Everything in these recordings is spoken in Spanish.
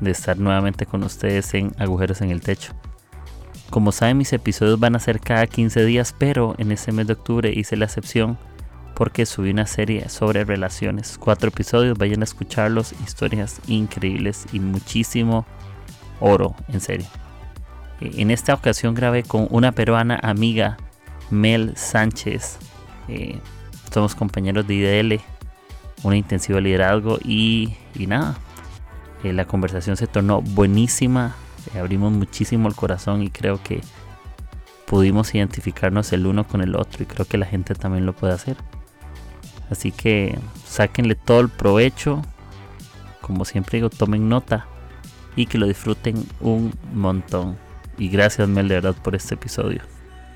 de estar nuevamente con ustedes en Agujeros en el Techo. Como saben, mis episodios van a ser cada 15 días, pero en este mes de octubre hice la excepción porque subí una serie sobre relaciones. Cuatro episodios, vayan a escucharlos, historias increíbles y muchísimo oro, en serio. Eh, en esta ocasión grabé con una peruana amiga, Mel Sánchez. Eh, somos compañeros de IDL, una intensiva liderazgo y, y nada, eh, la conversación se tornó buenísima, eh, abrimos muchísimo el corazón y creo que pudimos identificarnos el uno con el otro y creo que la gente también lo puede hacer. Así que sáquenle todo el provecho, como siempre digo, tomen nota y que lo disfruten un montón. Y gracias Mel de verdad por este episodio.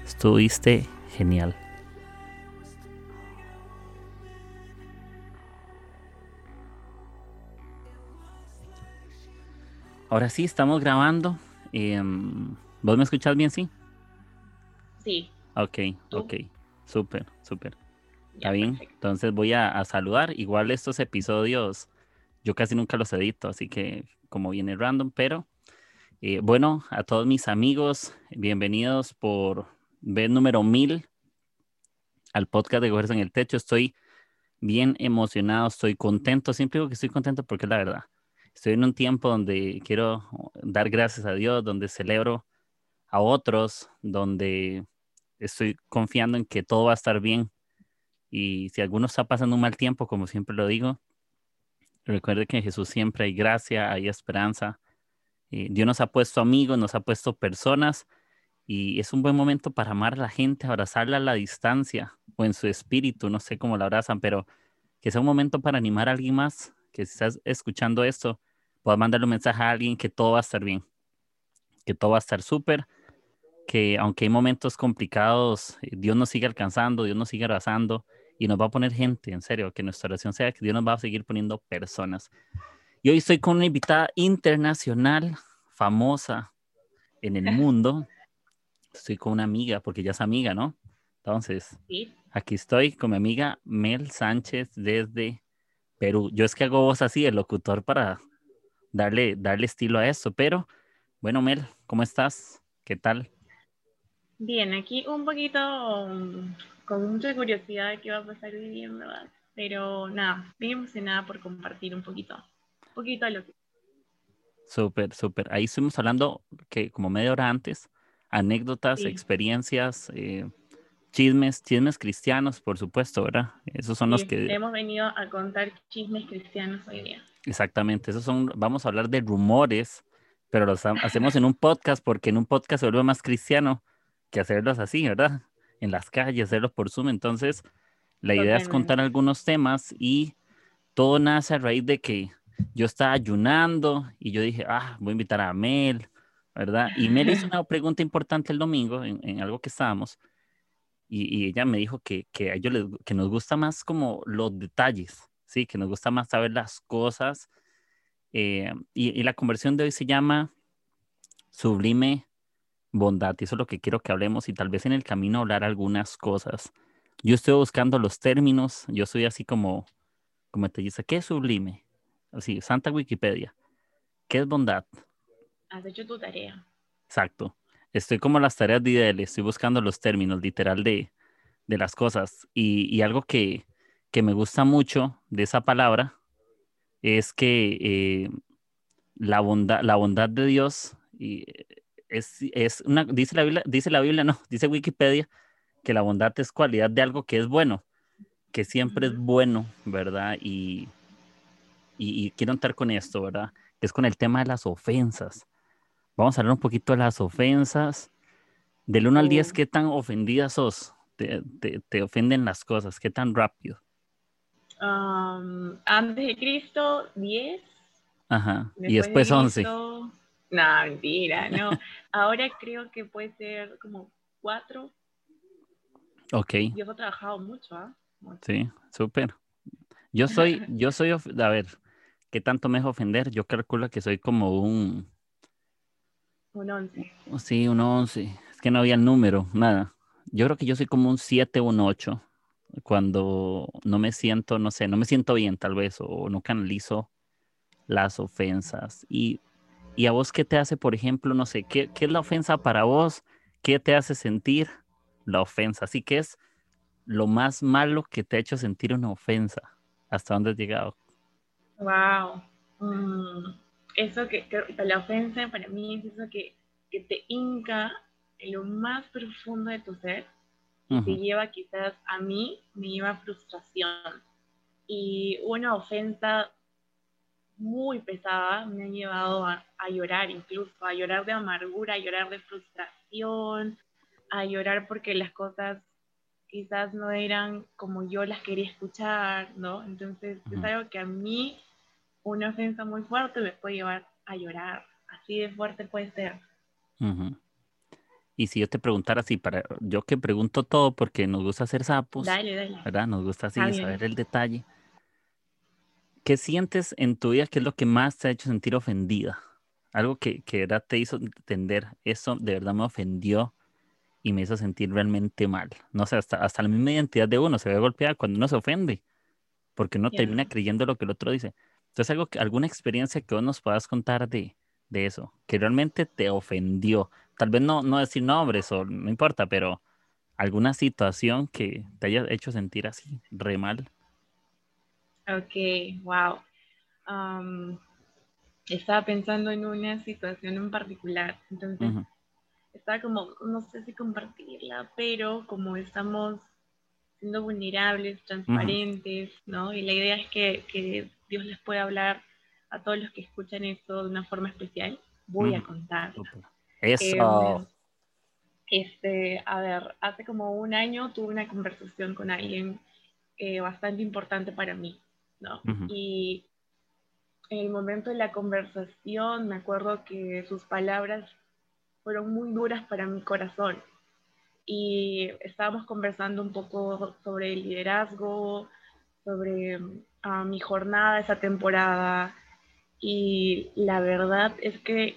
Estuviste genial. Ahora sí, estamos grabando. Em, ¿Vos me escuchás bien, sí? Sí. Ok, ok. Súper, súper. Está bien. Entonces voy a, saludar. Igual estos episodios yo casi nunca los edito, así que como viene random, pero eh, bueno, a todos mis amigos, bienvenidos por vez número mil al podcast de Cogerse en el Techo. Estoy bien emocionado, estoy contento. Siempre digo que estoy contento porque es la verdad estoy en un tiempo donde quiero dar gracias a Dios, donde celebro a otros, donde estoy confiando en que todo va a estar bien. Y si alguno está pasando un mal tiempo, como siempre lo digo, recuerde que en Jesús siempre hay gracia, hay esperanza. Y Dios nos ha puesto amigos, nos ha puesto personas y es un buen momento para amar a la gente, abrazarla a la distancia o en su espíritu, no sé cómo la abrazan, pero que sea un momento para animar a alguien más que si estás escuchando esto, puedas mandarle un mensaje a alguien que todo va a estar bien, que todo va a estar súper, que aunque hay momentos complicados, eh, Dios nos sigue alcanzando, Dios nos sigue abrazando y nos va a poner gente, en serio, que nuestra oración sea que Dios nos va a seguir poniendo personas. Y hoy estoy con una invitada internacional, famosa en el mundo. Estoy con una amiga, porque ya es amiga, ¿no? Entonces, aquí estoy con mi amiga Mel Sánchez desde Perú. Yo es que hago voz así, el locutor, para darle, darle estilo a eso. Pero, bueno, Mel, ¿cómo estás? ¿Qué tal? Bien, aquí un poquito um, con mucha curiosidad de qué va a pasar hoy día, ¿verdad? Pero nada, bien emocionada por compartir un poquito, un poquito de lo que... Súper, súper. Ahí estuvimos hablando que como media hora antes, anécdotas, experiencias, eh, chismes, chismes cristianos, por supuesto, ¿verdad? Esos son los que... Hemos venido a contar chismes cristianos hoy día. Exactamente, esos son, vamos a hablar de rumores, pero los hacemos en un podcast porque en un podcast se vuelve más cristiano que hacerlos así, ¿verdad? En las calles, hacerlos por Zoom. Entonces, la idea es contar algunos temas y todo nace a raíz de que yo estaba ayunando y yo dije, ah, voy a invitar a Mel, ¿verdad? Y Mel hizo una pregunta importante el domingo en, en algo que estábamos y, ella me dijo que, que, a ellos les, que nos gusta más como los detalles, ¿sí? Que nos gusta más saber las cosas. Eh, y, la conversión de hoy se llama sublime bondad, y eso es lo que quiero que hablemos y tal vez en el camino hablar algunas cosas. Yo estoy buscando los términos, yo soy así como, como te dice, ¿qué es sublime? Así, Santa Wikipedia. ¿Qué es bondad? Has hecho tu tarea. Exacto estoy como las tareas de IDL, estoy buscando los términos literal de, de las cosas. Y, y algo que, que, me gusta mucho de esa palabra es que eh, la, bondad, la bondad de Dios y es, es una, dice la, Biblia, dice la Biblia, no, dice Wikipedia, que la bondad es cualidad de algo que es bueno, que siempre es bueno, ¿verdad? Y, y, y quiero entrar con esto, ¿verdad? Que es con el tema de las ofensas. Vamos a hablar un poquito de las ofensas. Del 1 al 10, ¿qué tan ofendida sos? Te, te, ofenden las cosas? ¿Qué tan rápido? antes de Cristo, 10. Ajá. y después 11. No, mentira, no. Ahora creo que puede ser como cuatro. Ok. Yo he trabajado mucho, ¿ah? Sí, súper. Yo soy, yo soy, a ver, ¿qué tanto me dejo ofender? Yo calculo que soy como un... Un once. Sí, un once. Es que no había el número, nada. Yo creo que yo soy como un siete o un ocho cuando no me siento, no sé, no me siento bien tal vez o no canalizo las ofensas. Y, y a vos, ¿qué te hace, por ejemplo, no sé, ¿qué, qué es la ofensa para vos? ¿Qué te hace sentir la ofensa? Así que es lo más malo que te ha hecho sentir una ofensa. ¿Hasta dónde has llegado? Wow. Mm, eso que, la ofensa para mí es eso que, que te hinca en lo más profundo de tu ser te lleva quizás a mí, me lleva frustración. Y una ofensa muy pesada me ha llevado a, llorar incluso, a llorar de amargura, a llorar de frustración, a llorar porque las cosas quizás no eran como yo las quería escuchar, ¿no? Entonces es algo que a mí una ofensa muy fuerte me puede llevar a llorar, así de fuerte puede ser. Y si yo te preguntara así, para yo que pregunto todo porque nos gusta hacer sapos, ¿verdad? Nos gusta así saber el detalle. ¿Qué sientes en tu vida? ¿Qué es lo que más te ha hecho sentir ofendida? Algo que, que verdad te hizo entender, eso de verdad me ofendió y me hizo sentir realmente mal. No sé, hasta, hasta la misma identidad de uno se ve golpeada cuando uno se ofende, porque uno termina creyendo lo que el otro dice. Entonces, algo alguna experiencia que vos nos puedas contar de, de eso, que realmente te ofendió. Tal vez no, no decir nombres o no importa, pero alguna situación que te haya hecho sentir así, re mal. Ok, wow. estaba pensando en una situación en particular, entonces estaba como, no sé si compartirla, pero como estamos siendo vulnerables, transparentes, ¿no? Y la idea es que, que Dios les pueda hablar a todos los que escuchan esto de una forma especial, voy a contar. Eso. Em, este, a ver, hace como un año tuve una conversación con alguien eh, bastante importante para mí, ¿no? Y en el momento de la conversación me acuerdo que sus palabras fueron muy duras para mi corazón. Y estábamos conversando un poco sobre el liderazgo, sobre ah, mi jornada esa temporada, y la verdad es que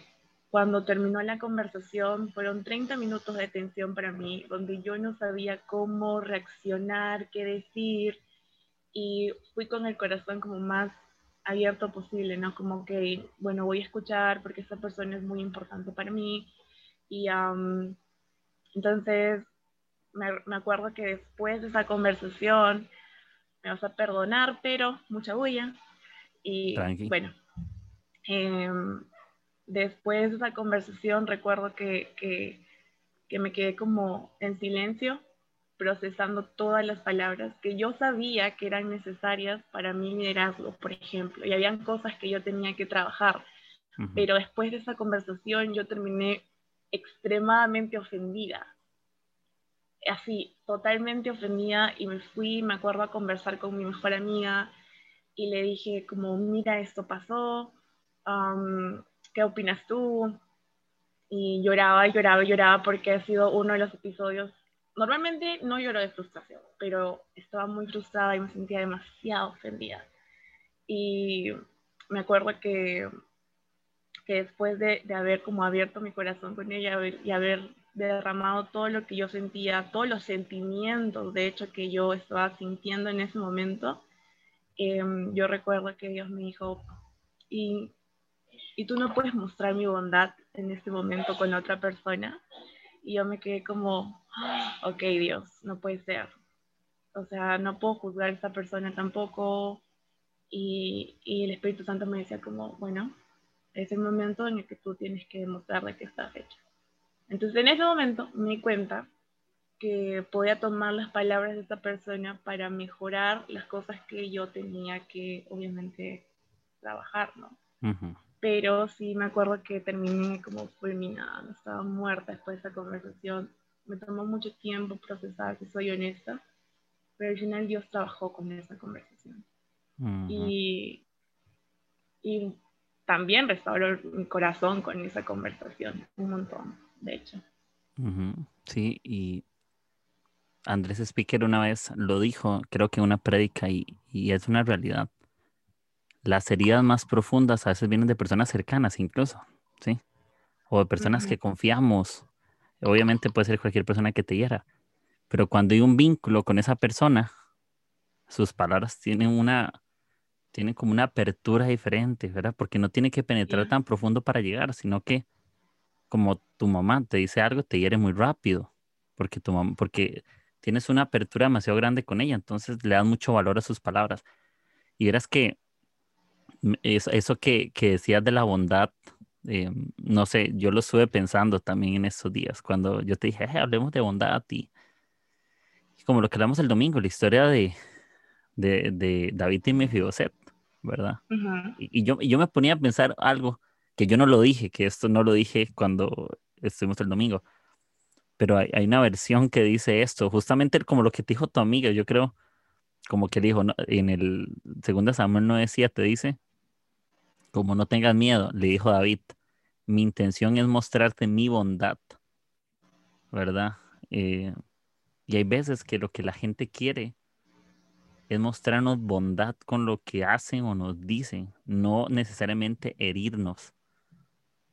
cuando terminó la conversación fueron 30 minutos de tensión para mí, donde yo no sabía cómo reaccionar, qué decir, y fui con el corazón como más abierto posible, ¿no? Como que, bueno, voy a escuchar porque esta persona es muy importante para mí. Y entonces me, me, acuerdo que después de esa conversación me vas a perdonar, pero mucha bulla. Y bueno, Em, después de esa conversación recuerdo que, que, me quedé como en silencio, procesando todas las palabras que yo sabía que eran necesarias para mi liderazgo, por ejemplo, y habían cosas que yo tenía que trabajar, pero después de esa conversación yo terminé extremadamente ofendida, así, totalmente ofendida, y me fui, me acuerdo, a conversar con mi mejor amiga, y le dije como, mira, esto pasó, ¿qué opinas tú? Y lloraba y lloraba y lloraba porque ha sido uno de los episodios. Normalmente no lloro de frustración, pero estaba muy frustrada y me sentía demasiado ofendida. Y me acuerdo que, que después de, de, haber como abierto mi corazón con ella y haber derramado todo lo que yo sentía, todos los sentimientos, de hecho, que yo estaba sintiendo en ese momento, em, yo recuerdo que Dios me dijo, y y tú no puedes mostrar mi bondad en este momento con otra persona. Y yo me quedé como, ah, ok Dios, no puede ser. O sea, no puedo juzgar a esta persona tampoco. Y, y el Espíritu Santo me decía como, bueno, es el momento en el que tú tienes que demostrarle que estás hecho. Entonces en ese momento me di cuenta que podía tomar las palabras de esta persona para mejorar las cosas que yo tenía que obviamente trabajar, ¿no? pero sí me acuerdo que terminé como fulminada, estaba muerta después de esa conversación. Me tomó mucho tiempo procesar, si soy honesta, pero al final Dios trabajó con esa conversación. y, y también restauró mi corazón con esa conversación, un montón, de hecho. Sí, y Andrés Speaker una vez lo dijo, creo que en una prédica, y, es una realidad. Las heridas más profundas a veces vienen de personas cercanas incluso, ¿sí? O de personas que confiamos. Obviamente puede ser cualquier persona que te hiera, pero cuando hay un vínculo con esa persona, sus palabras tienen una, tienen como una apertura diferente, ¿verdad? Porque no tiene que penetrar tan profundo para llegar, sino que como tu mamá te dice algo, te hiere muy rápido, porque tu mamá, porque tienes una apertura demasiado grande con ella, entonces le das mucho valor a sus palabras. Y eras que eso, que, que, decías de la bondad, eh, no sé, yo lo estuve pensando también en esos días, cuando yo te dije, hablemos de bondad y, como lo que hablamos el domingo, la historia de, de, de David y Mefiboset, ¿verdad? y, yo, yo me ponía a pensar algo que yo no lo dije, que esto no lo dije cuando estuvimos el domingo, pero hay, una versión que dice esto, justamente como lo que te dijo tu amiga, yo creo, como que dijo en el segundo Samuel te dice, como no tengas miedo, le dijo David, mi intención es mostrarte mi bondad, ¿verdad? Eh, y hay veces que lo que la gente quiere es mostrarnos bondad con lo que hacen o nos dicen, no necesariamente herirnos.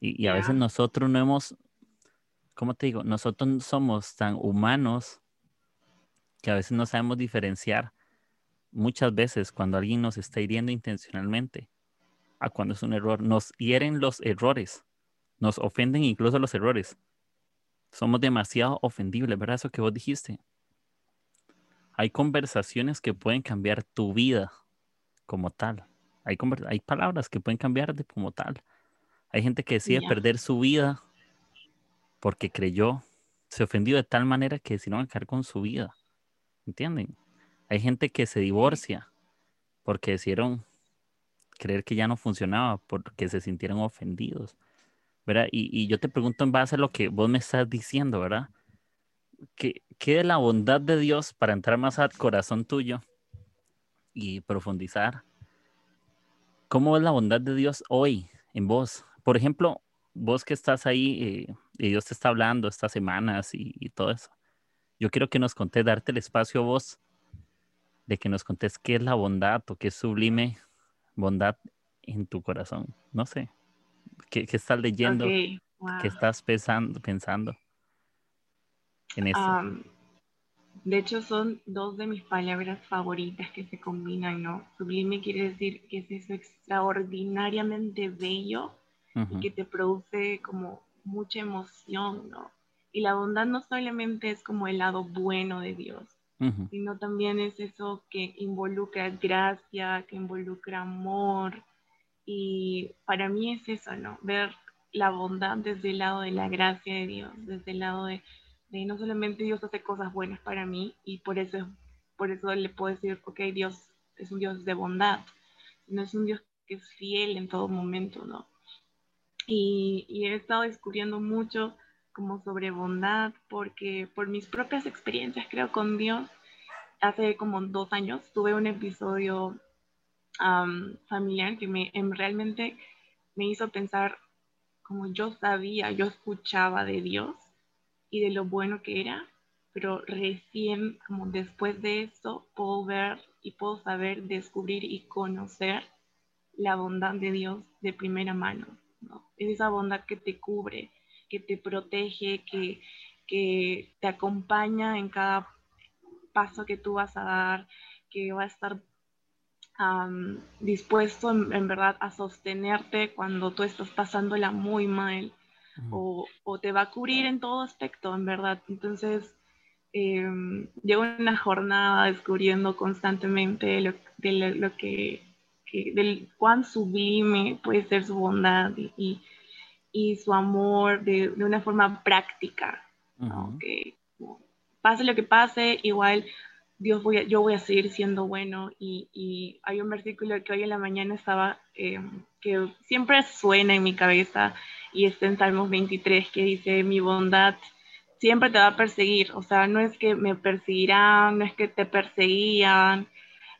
Y, a veces nosotros no hemos, ¿cómo te digo? Nosotros somos tan humanos que a veces no sabemos diferenciar muchas veces cuando alguien nos está hiriendo intencionalmente a cuando es un error. Nos hieren los errores, nos ofenden incluso los errores. Somos demasiado ofendibles, ¿verdad? Eso que vos dijiste. Hay conversaciones que pueden cambiar tu vida como tal. Hay, hay palabras que pueden cambiarte como tal. Hay gente que decide perder su vida porque creyó, se ofendió de tal manera que decidieron acabar con su vida. ¿Entienden? Hay gente que se divorcia porque decidieron creer que ya no funcionaba, porque se sintieron ofendidos. ¿Verdad? Y, yo te pregunto en base a lo que vos me estás diciendo, ¿verdad? ¿Qué, ¿Qué de la bondad de Dios para entrar más al corazón tuyo y profundizar? ¿Cómo es la bondad de Dios hoy en vos? Por ejemplo, vos que estás ahí eh, y Dios te está hablando estas semanas y, todo eso, yo quiero que nos contés, darte el espacio a vos, de que nos contés qué es la bondad o qué es sublime bondad en tu corazón. No sé, qué, estás leyendo, qué estás pensando, pensando en eso. de hecho, son dos de mis palabras favoritas que se combinan, ¿no? Sublime quiere decir que es eso extraordinariamente bello y que te produce como mucha emoción, ¿no? Y la bondad no solamente es como el lado bueno de Dios, sino también es eso que involucra gracia, que involucra amor. Y para mí es eso, ¿no? Ver la bondad desde el lado de la gracia de Dios, desde el lado de, de no solamente Dios hace cosas buenas para mí y por eso, por eso le puedo decir, ok, Dios es un Dios de bondad, sino es un Dios que es fiel en todo momento, ¿no? Y, he estado descubriendo mucho como sobre bondad, porque por mis propias experiencias, creo, con Dios, hace como dos años tuve un episodio familiar que me em, realmente me hizo pensar como yo sabía, yo escuchaba de Dios y de lo bueno que era, pero recién como después de eso puedo ver y puedo saber, descubrir y conocer la bondad de Dios de primera mano. Es esa bondad que te cubre, que te protege, que, te acompaña en cada paso que tú vas a dar, que va a estar dispuesto en, verdad a sostenerte cuando tú estás pasándola muy mal o, te va a cubrir en todo aspecto, en verdad. Entonces, eh, llevo una jornada descubriendo constantemente lo, de lo que del cuán sublime puede ser su bondad y, y, su amor de, de, una forma práctica. que, pase lo que pase, igual Dios voy yo voy a seguir siendo bueno. Y, y, hay un versículo que hoy en la mañana estaba, eh, que siempre suena en mi cabeza, y está en Salmos 23, que dice, mi bondad siempre te va a perseguir. O sea, no es que me perseguirán, no es que te perseguían,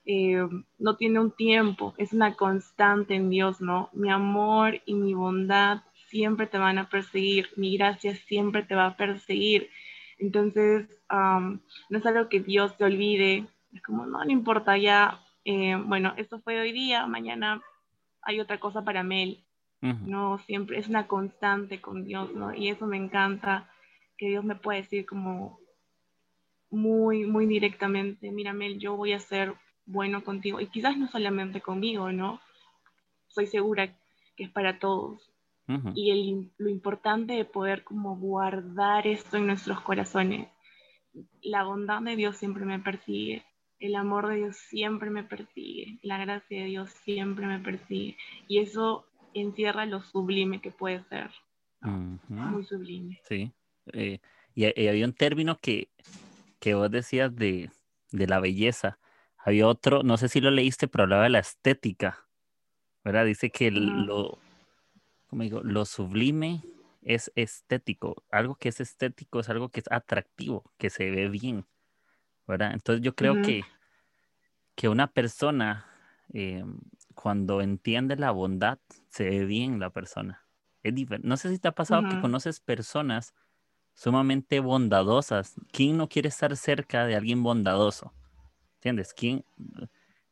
eh, no tiene un tiempo, es una constante en Dios, ¿no? Mi amor y mi bondad siempre te van a perseguir, mi gracia siempre te va a perseguir. Entonces, no es algo que Dios te olvide, es como, no, no importa, ya, eh, bueno, esto fue hoy día, mañana hay otra cosa para Mel, ¿no? Siempre es una constante con Dios, ¿no? Y eso me encanta, que Dios me puede decir como muy, muy directamente, mira Mel, yo voy a ser bueno contigo, y quizás no solamente conmigo, ¿no? Soy segura que es para todos. Y el, lo importante de poder como guardar esto en nuestros corazones. La bondad de Dios siempre me persigue, el amor de Dios siempre me persigue, la gracia de Dios siempre me persigue. Y eso encierra lo sublime que puede ser. Muy sublime. Sí. Eh, y, había un término que, que vos decías de, de la belleza. Había otro, no sé si lo leíste, pero hablaba de la estética. ¿Verdad? Dice que lo, como digo, lo sublime es estético. Algo que es estético es algo que es atractivo, que se ve bien. ¿Verdad? Entonces yo creo que, que una persona, eh, cuando entiende la bondad, se ve bien la persona. Es no sé si te ha pasado que conoces personas sumamente bondadosas. ¿Quién no quiere estar cerca de alguien bondadoso? ¿Entiendes? ¿Quién?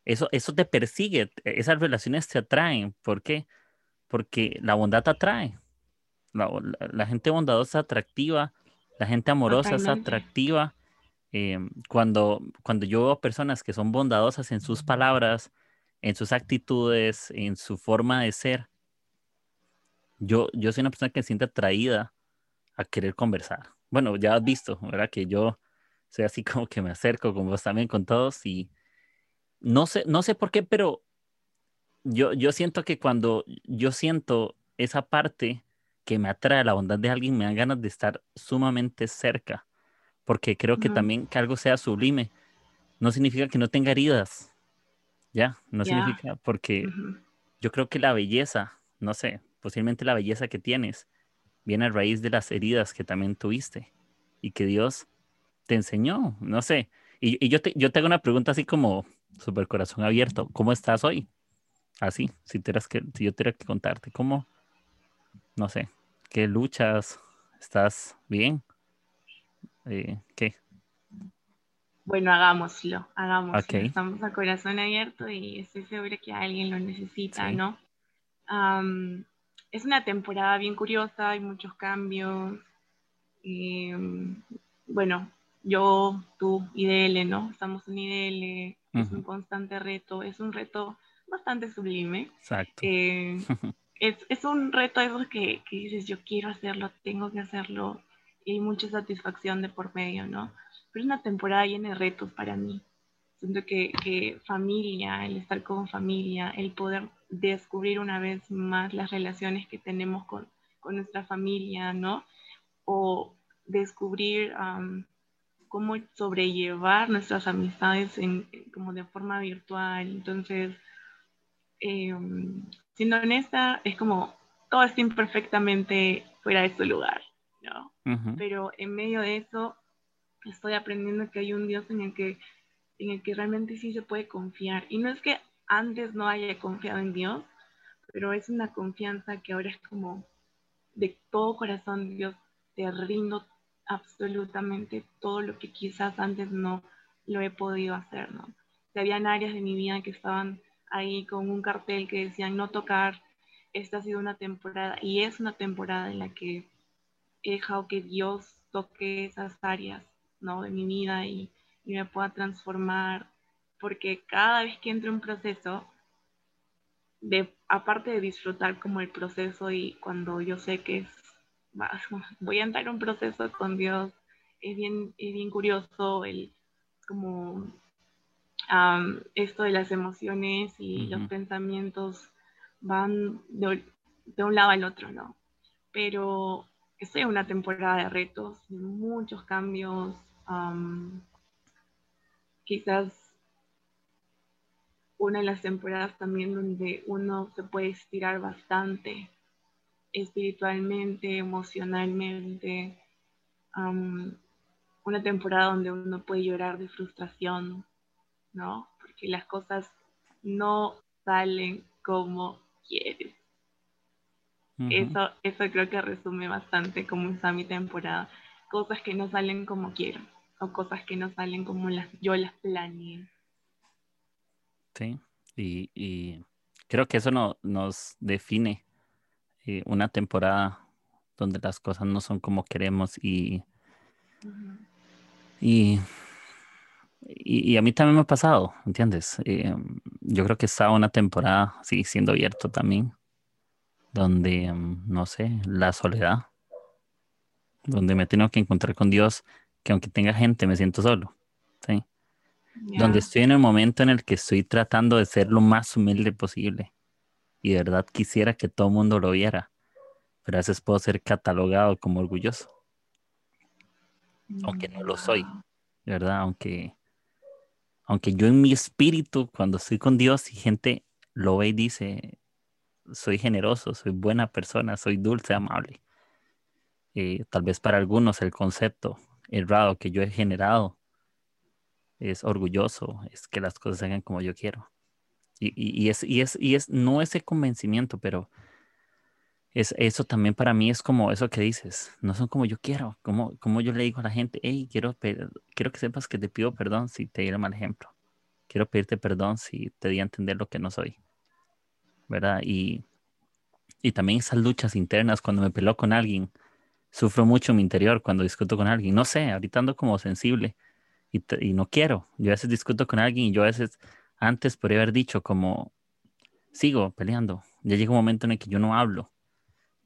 Eso, eso te persigue, esas relaciones te atraen. ¿Por qué? Porque la bondad te atrae. La, gente bondadosa es atractiva, la gente amorosa es atractiva. Eh, cuando, cuando yo veo personas que son bondadosas en sus palabras, en sus actitudes, en su forma de ser, yo, yo soy una persona que se siente atraída a querer conversar. Bueno, ya has visto, ¿verdad? Que yo soy así como que me acerco con vos también, con todos y no sé, no sé por qué, pero yo, yo siento que cuando yo siento esa parte que me atrae la bondad de alguien, me dan ganas de estar sumamente cerca, porque creo que también que algo sea sublime. No significa que no tenga heridas, ¿ya? No significa, porque yo creo que la belleza, no sé, posiblemente la belleza que tienes viene a raíz de las heridas que también tuviste y que Dios te enseñó, no sé. Y, yo, te, yo te hago una pregunta así como super corazón abierto, ¿cómo estás hoy? Así, si, que, si yo tuviera que contarte, ¿cómo? No sé, ¿qué luchas? ¿Estás bien? Eh, ¿Qué? Bueno, hagámoslo, hagámoslo. Estamos a corazón abierto y estoy segura que alguien lo necesita, ¿no? es una temporada bien curiosa, hay muchos cambios. Em, bueno, yo, tú, IDL, ¿no? Estamos en IDL, es un constante reto, es un reto bastante sublime. Exacto. Eh, es, es, un reto esos que, que, dices, yo quiero hacerlo, tengo que hacerlo, y hay mucha satisfacción de por medio, ¿no? Pero es una temporada llena de retos para mí. Siento que, que familia, el estar con familia, el poder descubrir una vez más las relaciones que tenemos con, con nuestra familia, ¿no? O descubrir cómo sobrellevar nuestras amistades en, como de forma virtual. Entonces, eh, siendo honesta, es como todo está imperfectamente fuera de su lugar, ¿no? Pero en medio de eso, estoy aprendiendo que hay un Dios en el que, en el que realmente sí se puede confiar. Y no es que antes no haya confiado en Dios, pero es una confianza que ahora es como de todo corazón, Dios, te rindo absolutamente todo lo que quizás antes no lo he podido hacer, ¿no? Habían áreas de mi vida que estaban ahí con un cartel que decían no tocar, esta ha sido una temporada y es una temporada en la que he dejado que Dios toque esas áreas, ¿no? De mi vida y, me pueda transformar, porque cada vez que entro en un proceso, de, aparte de disfrutar como el proceso y cuando yo sé que es voy a entrar en un proceso con Dios. Es bien, es bien curioso el como esto de las emociones y los pensamientos van de, un lado al otro, ¿no? Pero es una temporada de retos, de muchos cambios. quizás una de las temporadas también donde uno se puede estirar bastante espiritualmente, emocionalmente. una temporada donde uno puede llorar de frustración, ¿no? Porque que las cosas no salen como quieres. eso, eso creo que resume bastante cómo está mi temporada. Cosas que no salen como quiero o cosas que no salen como las, yo las planeé. Sí, y, creo que eso no, nos define eh, una temporada donde las cosas no son como queremos y, y, y, a mí también me ha pasado, ¿entiendes? Eh, yo creo que estaba una temporada, sí, siendo abierto también, donde, mm, no sé, la soledad, donde me tengo que encontrar con Dios, que aunque tenga gente, me siento solo, ¿sí? Donde estoy en el momento en el que estoy tratando de ser lo más humilde posible. Y de verdad quisiera que todo el mundo lo viera. Pero a veces puedo ser catalogado como orgulloso. Aunque no lo soy. ¿Verdad? Aunque, aunque yo en mi espíritu, cuando estoy con Dios y gente lo ve y dice, soy generoso, soy buena persona, soy dulce, amable. Eh, tal vez para algunos el concepto errado que yo he generado es orgulloso, es que las cosas se hagan como yo quiero. Y, es, y, es, y es no ese convencimiento, pero es, eso también para mí es como eso que dices, no son como yo quiero, como, como yo le digo a la gente, hey, quiero, quiero que sepas que te pido perdón si te di el mal ejemplo, quiero pedirte perdón si te di a entender lo que no soy, ¿verdad? Y, y también esas luchas internas cuando me peló con alguien, sufro mucho en mi interior cuando discuto con alguien, no sé, ahorita ando como sensible y, no quiero. Yo a veces discuto con alguien y yo a veces antes podría haber dicho como, sigo peleando. Ya llega un momento en el que yo no hablo.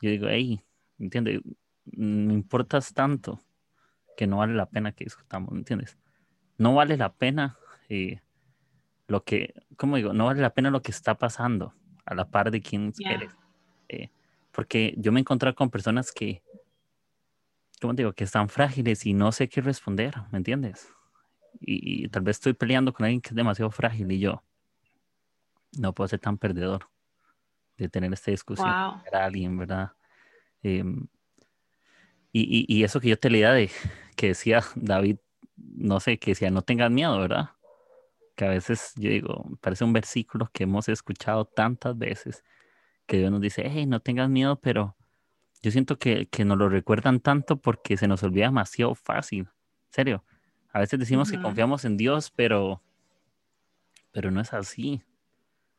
Yo digo, hey, ¿entiendes? Me importas tanto que no vale la pena que discutamos, ¿entiendes? No vale la pena eh, lo que, ¿cómo digo? No vale la pena lo que está pasando a la par de quién eres. Eh, porque yo me he encontrado con personas que, ¿cómo digo? Que están frágiles y no sé qué responder, ¿me entiendes? Y, tal vez estoy peleando con alguien que es demasiado frágil y yo no puedo ser tan perdedor de tener esta discusión con alguien, ¿verdad? Em, y, y, eso que yo te leía de que decía David, no sé, que decía no tengas miedo, ¿verdad? Que a veces yo digo, parece un versículo que hemos escuchado tantas veces, que Dios nos dice, hey, no tengas miedo, pero yo siento que, que nos lo recuerdan tanto porque se nos olvida demasiado fácil, serio a veces decimos que confiamos en Dios, pero, pero no es así.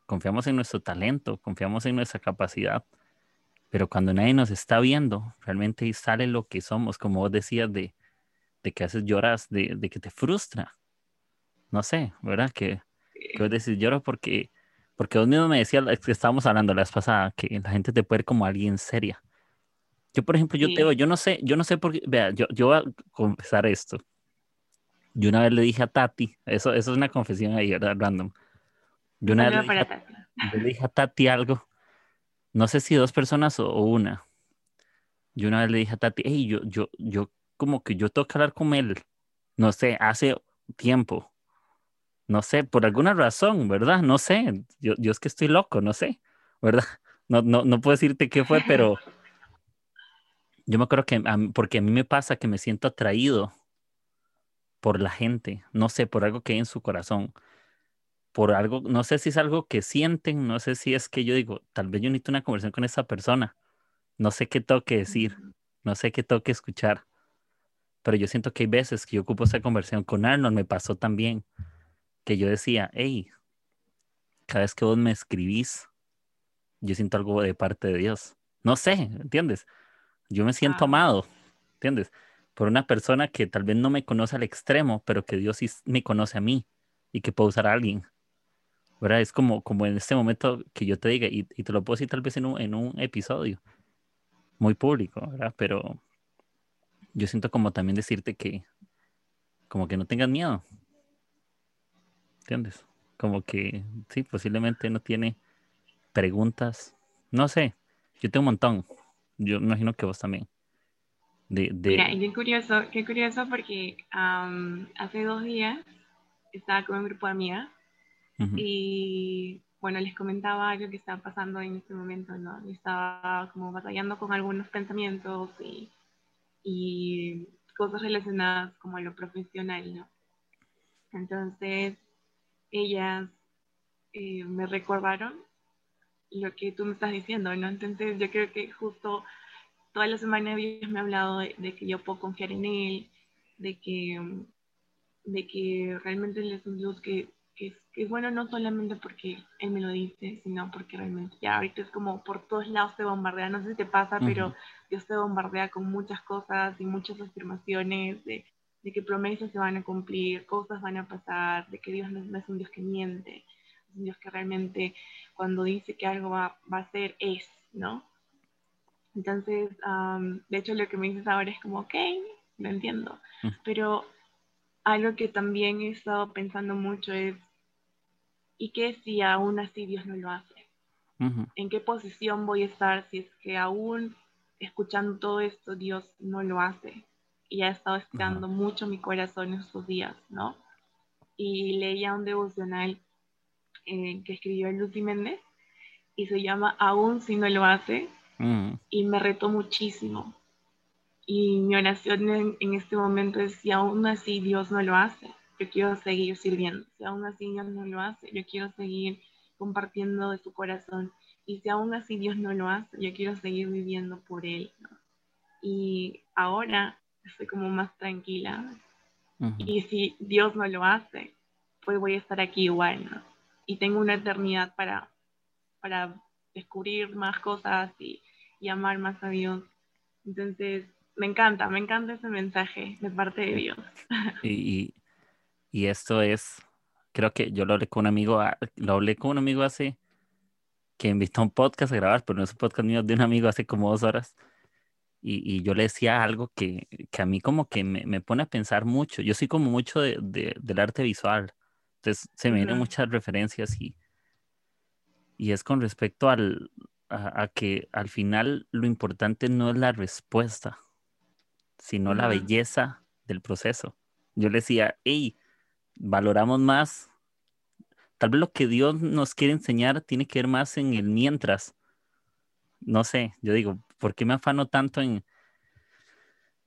Confiamos en nuestro talento, confiamos en nuestra capacidad, pero cuando nadie nos está viendo, realmente sale lo que somos, como vos decías, de, de que haces lloras, de, de, que te frustra. No sé, ¿verdad? Que, que vos decís lloro porque, porque vos mismo me decías, que estábamos hablando la vez pasada, que la gente te puede ver como alguien seria. Yo, por ejemplo, yo te digo, yo no sé, yo no sé por qué, vea, yo, yo voy a confesar esto. Yo una vez le dije a Tati, eso, eso es una confesión ahí, ¿verdad? Random. Yo una vez le dije, a Tati algo, no sé si dos personas o, una. Yo una vez le dije a Tati, hey, yo, yo, yo, como que yo tengo que hablar con él, no sé, hace tiempo. No sé, por alguna razón, ¿verdad? No sé, yo, yo es que estoy loco, no sé, ¿verdad? No, no, no puedo decirte qué fue, pero yo me acuerdo que, porque a mí me pasa que me siento atraído por la gente, no sé, por algo que hay en su corazón, por algo, no sé si es algo que sienten, no sé si es que yo digo, tal vez yo necesito una conversación con esa persona, no sé qué tengo que decir, no sé qué tengo que escuchar, pero yo siento que hay veces que yo ocupo esa conversación con Arnold, me pasó también, que yo decía, hey, cada vez que vos me escribís, yo siento algo de parte de Dios. No sé, ¿entiendes? Yo me siento amado, ¿entiendes? Por una persona que tal vez no me conoce al extremo, pero que Dios sí me conoce a mí y que puedo usar a alguien. ¿Verdad? Es como, como en este momento que yo te diga, y, te lo puedo decir tal vez en un, en un episodio muy público, ¿verdad? Pero yo siento como también decirte que, como que no tengas miedo. ¿Entiendes? Como que, sí, posiblemente no tiene preguntas. No sé, yo tengo un montón. Yo imagino que vos también. Mira, qué curioso, qué curioso porque hace dos días estaba con un grupo de amigas y bueno, les comentaba lo que estaba pasando en este momento, ¿no? estaba como batallando con algunos pensamientos y, cosas relacionadas como a lo profesional, ¿no? Entonces, ellas eh, me recordaron lo que tú me estás diciendo, ¿no? Entonces yo creo que justo toda la semana Dios me ha hablado de, que yo puedo confiar en Él, de que, de que realmente Él es un Dios que, que, es, bueno no solamente porque Él me lo dice, sino porque realmente ya ahorita es como por todos lados te bombardea, no sé si te pasa, pero Dios te bombardea con muchas cosas y muchas afirmaciones de, de, que promesas se van a cumplir, cosas van a pasar, de que Dios no, es un Dios que miente, es un Dios que realmente cuando dice que algo va, va a ser, es, ¿no? Entonces, de hecho, lo que me dices ahora es como, ok, lo entiendo. Mm. Pero algo que también he estado pensando mucho es, ¿y qué si aún así Dios no lo hace? ¿En qué posición voy a estar si es que aún escuchando todo esto Dios no lo hace? Y ha estado esperando mucho mi corazón en estos días, ¿no? Y leía un devocional eh, que escribió Lucy Méndez y se llama Aún si no lo hace, y me retó muchísimo. Y mi oración en, este momento es, si aún así Dios no lo hace, yo quiero seguir sirviendo. Si aún así Dios no lo hace, yo quiero seguir compartiendo de su corazón. Y si aún así Dios no lo hace, yo quiero seguir viviendo por Él. Y ahora estoy como más tranquila. Y si Dios no lo hace, pues voy a estar aquí igual. Y tengo una eternidad para, para descubrir más cosas y, y amar más a Dios. Entonces, me encanta, me encanta ese mensaje de parte de Dios. Y, y, esto es, creo que yo lo hablé con un amigo, ah, lo hablé con un amigo hace, que invitó a un podcast a grabar, pero no es un podcast mío, de un amigo hace como dos horas. Y, y yo le decía algo que, que, a mí como que me, me, pone a pensar mucho. Yo soy como mucho de, de, del arte visual. Entonces se me vienen muchas referencias y, y es con respecto al, a, que al final lo importante no es la respuesta, sino la belleza del proceso. Yo le decía, hey, valoramos más, tal vez lo que Dios nos quiere enseñar tiene que ver más en el mientras. No sé, yo digo, ¿por qué me afano tanto en,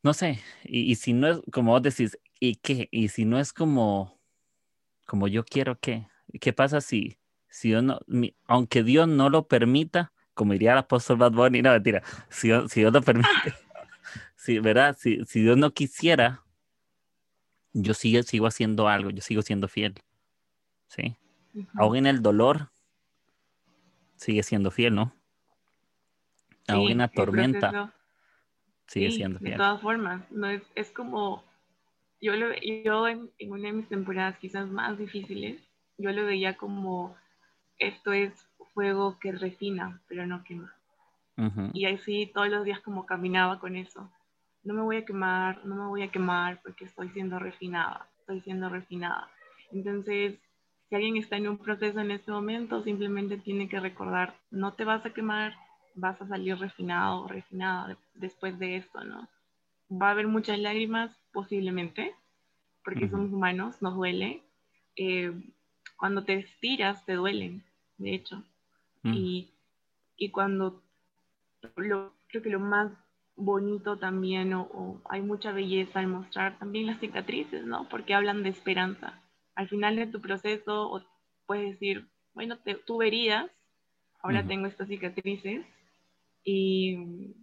no sé, y, si no es, como vos decís, ¿y qué? Y si no es como, como yo quiero, ¿qué? ¿Qué pasa si, si no, aunque Dios no lo permita, como diría el apóstol Bad Bunny, no, mentira, si, si Dios lo permite, si, ¿verdad? Si, si, Dios no quisiera, yo sigo, sigo haciendo algo, yo sigo siendo fiel, ¿sí? Aún en el dolor, sigue siendo fiel, ¿no? Aún en la tormenta, sigue siendo fiel. De todas formas, no es, es como, yo, lo, yo en, en una de mis temporadas quizás más difíciles, yo lo veía como, esto es fuego que refina, pero no quema. Y así todos los días como caminaba con eso. No me voy a quemar, no me voy a quemar porque estoy siendo refinada, estoy siendo refinada. Entonces, si alguien está en un proceso en este momento, simplemente tiene que recordar, no te vas a quemar, vas a salir refinado o refinada después de esto, ¿no? Va a haber muchas lágrimas, posiblemente, porque somos humanos, nos duele. Eh, cuando te estiras, te duelen, de hecho. Mm. Y, y, cuando lo, creo que lo más bonito también, o, hay mucha belleza al mostrar también las cicatrices, ¿no? Porque hablan de esperanza. Al final de tu proceso, o puedes decir, bueno, te, tuve heridas, ahora tengo estas cicatrices, y,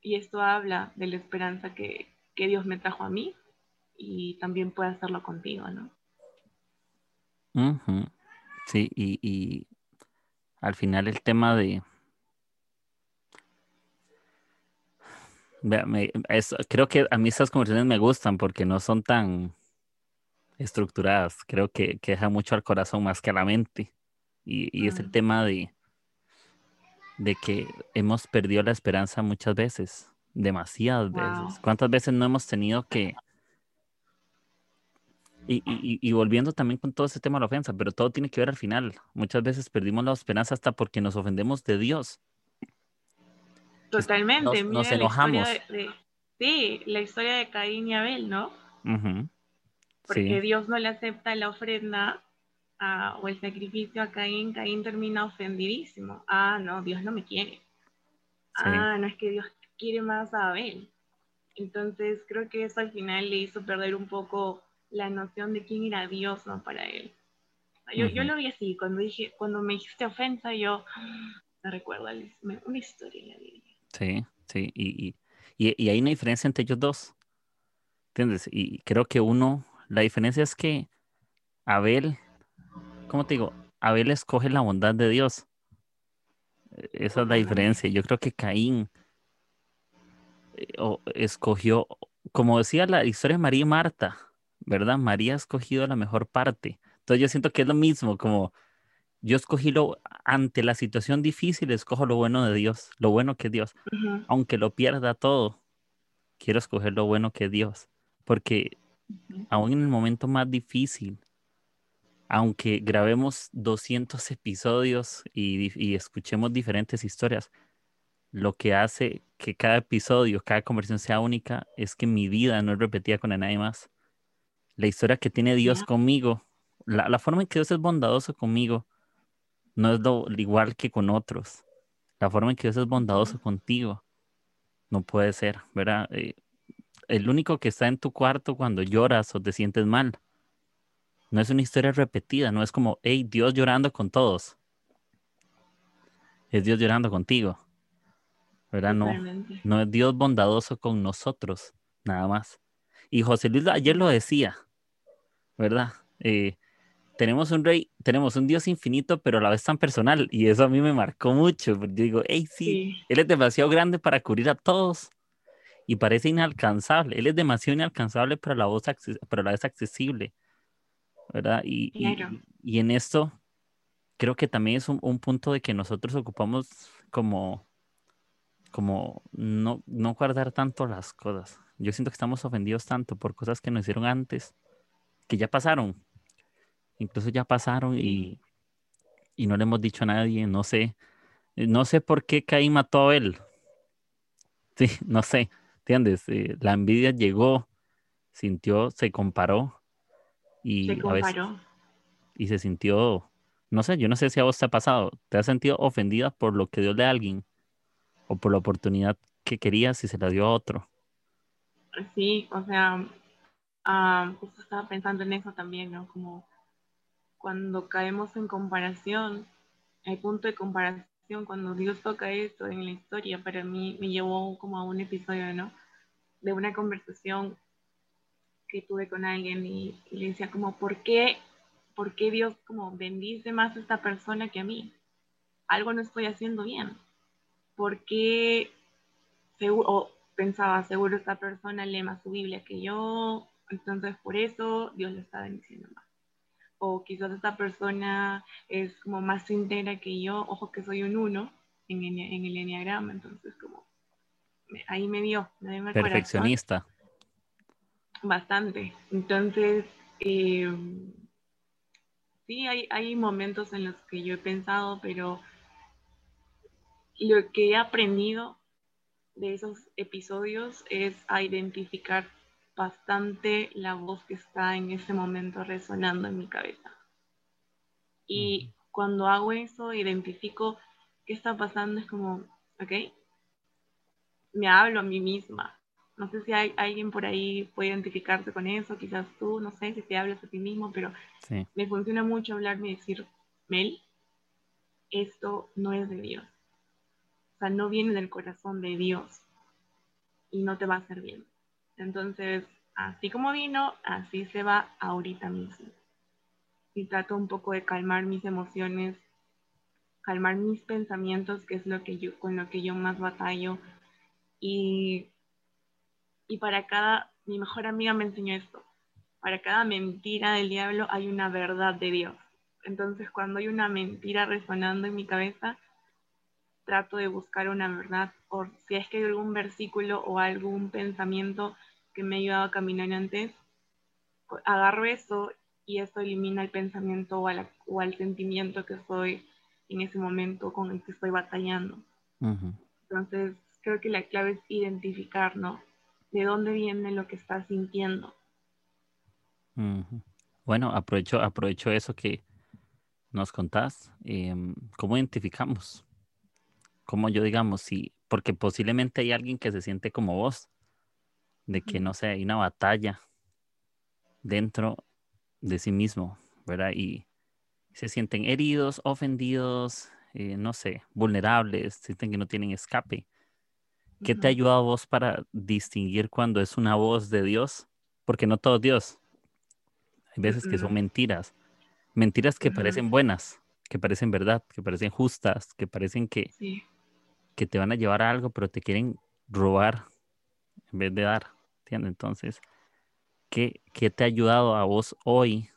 y, esto habla de la esperanza que, que Dios me trajo a mí, y también puede hacerlo contigo, ¿no? Sí, y, y, al final el tema de... creo que a mí esas conversaciones me gustan porque no son tan estructuradas. Creo que, que deja mucho al corazón más que a la mente. Y, es el tema de, de que hemos perdido la esperanza muchas veces, demasiadas veces. ¿Cuántas veces no hemos tenido que, y, y, y, volviendo también con todo ese tema de la ofensa, pero todo tiene que ver al final. Muchas veces perdimos la esperanza hasta porque nos ofendemos de Dios. Totalmente. Nos, enojamos. sí, la historia de Caín y Abel, ¿no? Porque Dios no le acepta la ofrenda o el sacrificio a Caín. Caín termina ofendidísimo. Ah, no, Dios no me quiere. Ah, no es que Dios quiere más a Abel. Entonces creo que eso al final le hizo perder un poco la noción de quién era Dios ¿no? para él. Yo, yo, lo vi así, cuando, dije, cuando me dijiste ofensa, yo me recuerdo una historia en la Biblia. Sí, sí, y, y, y, hay una diferencia entre ellos dos. ¿Entiendes? Y creo que uno, la diferencia es que Abel, ¿cómo te digo? Abel escoge la bondad de Dios. E, esa es la diferencia. Yo creo que Caín eh, escogió, como decía la historia de María y Marta, ¿verdad? María ha escogido la mejor parte. Entonces yo siento que es lo mismo, como yo escogí lo, ante la situación difícil, escojo lo bueno de Dios, lo bueno que Dios, aunque lo pierda todo, quiero escoger lo bueno que Dios, porque aún en el momento más difícil, aunque grabemos 200 episodios y, escuchemos diferentes historias, lo que hace que cada episodio, cada conversación sea única, es que mi vida no es repetida con nadie más. La historia que tiene Dios conmigo, la, forma en que Dios es bondadoso conmigo, no es lo igual que con otros. La forma en que Dios es bondadoso contigo, no puede ser, ¿verdad? Eh, el único que está en tu cuarto cuando lloras o te sientes mal no es una historia repetida, no es como, hey, Dios llorando con todos. Es Dios llorando contigo. ¿Verdad? No, no es Dios bondadoso con nosotros, nada más. Y José Luis ayer lo decía, ¿verdad? Eh, tenemos un rey, tenemos un Dios infinito, pero a la vez tan personal. Y eso a mí me marcó mucho. Yo digo, hey, sí, Él es demasiado grande para cubrir a todos y parece inalcanzable. Él es demasiado inalcanzable, pero a la, voz pero a la vez accesible. ¿verdad? Y, y, en esto creo que también es un, punto de que nosotros ocupamos como, como no, no guardar tanto las cosas. Yo siento que estamos ofendidos tanto por cosas que nos hicieron antes, que ya pasaron. Incluso ya pasaron y, y no le hemos dicho a nadie, no sé. No sé por qué Caín mató a él. Sí, no sé, ¿entiendes? Eh, la envidia llegó, sintió, se comparó y se comparó. y se sintió, no sé, yo no sé si a vos te ha pasado, ¿te has sentido ofendida por lo que dio de alguien o por la oportunidad que querías y se la dio a otro? Sí, o sea, ah, estaba pensando en eso también, ¿no? Como cuando caemos en comparación, el punto de comparación, cuando Dios toca esto en la historia, para mí me llevó como a un episodio, ¿no? De una conversación que tuve con alguien y, le decía como, ¿por qué, ¿por qué Dios como bendice más a esta persona que a mí? Algo no estoy haciendo bien. ¿Por qué seguro, pensaba, seguro esta persona lee más su Biblia que yo, entonces por eso Dios le está bendiciendo más? O quizás esta persona es como más entera que yo, ojo que soy un uno en, en el enneagrama, entonces como ahí me dio, me Perfeccionista. Bastante. Entonces, eh, sí, hay, hay momentos en los que yo he pensado, pero lo que he aprendido de esos episodios es a identificar bastante la voz que está en ese momento resonando en mi cabeza. Y cuando hago eso, identifico qué está pasando, es como, ok, me hablo a mí misma, no sé si hay alguien por ahí puede identificarse con eso, quizás tú, no sé si te hablas a ti mismo, pero me funciona mucho hablarme y decir, Mel, esto no es de Dios. O sea, no viene del corazón de Dios y no te va a hacer bien. Entonces, así como vino, así se va ahorita mismo. Y trato un poco de calmar mis emociones, calmar mis pensamientos, que es lo que yo, con lo que yo más batallo. Y y para cada, mi mejor amiga me enseñó esto, para cada mentira del diablo hay una verdad de Dios. Entonces cuando hay una mentira resonando en mi cabeza, trato de buscar una verdad, o si es que hay algún versículo o algún pensamiento que me ha ayudado a caminar antes, agarro eso y eso elimina el pensamiento o, o al sentimiento que estoy en ese momento con el que estoy batallando. Entonces, creo que la clave es identificar, ¿no? de dónde viene lo que estás sintiendo. Bueno, aprovecho, aprovecho eso que nos contás. Em, ¿Cómo identificamos? ¿Cómo yo digamos, sí, porque posiblemente hay alguien que se siente como vos, de que no sé, hay una batalla dentro de sí mismo, ¿verdad? Y, se sienten heridos, ofendidos, eh, no sé, vulnerables, sienten que no tienen escape. ¿Qué te ha ayudado a vos para distinguir cuando es una voz de Dios? Porque no todo Dios. Hay veces que son mentiras. Mentiras que parecen buenas, que parecen verdad, que parecen justas, que parecen que, que te van a llevar a algo, pero te quieren robar en vez de dar. ¿Entiendes? Entonces, ¿qué, ¿qué te ha ayudado a vos hoy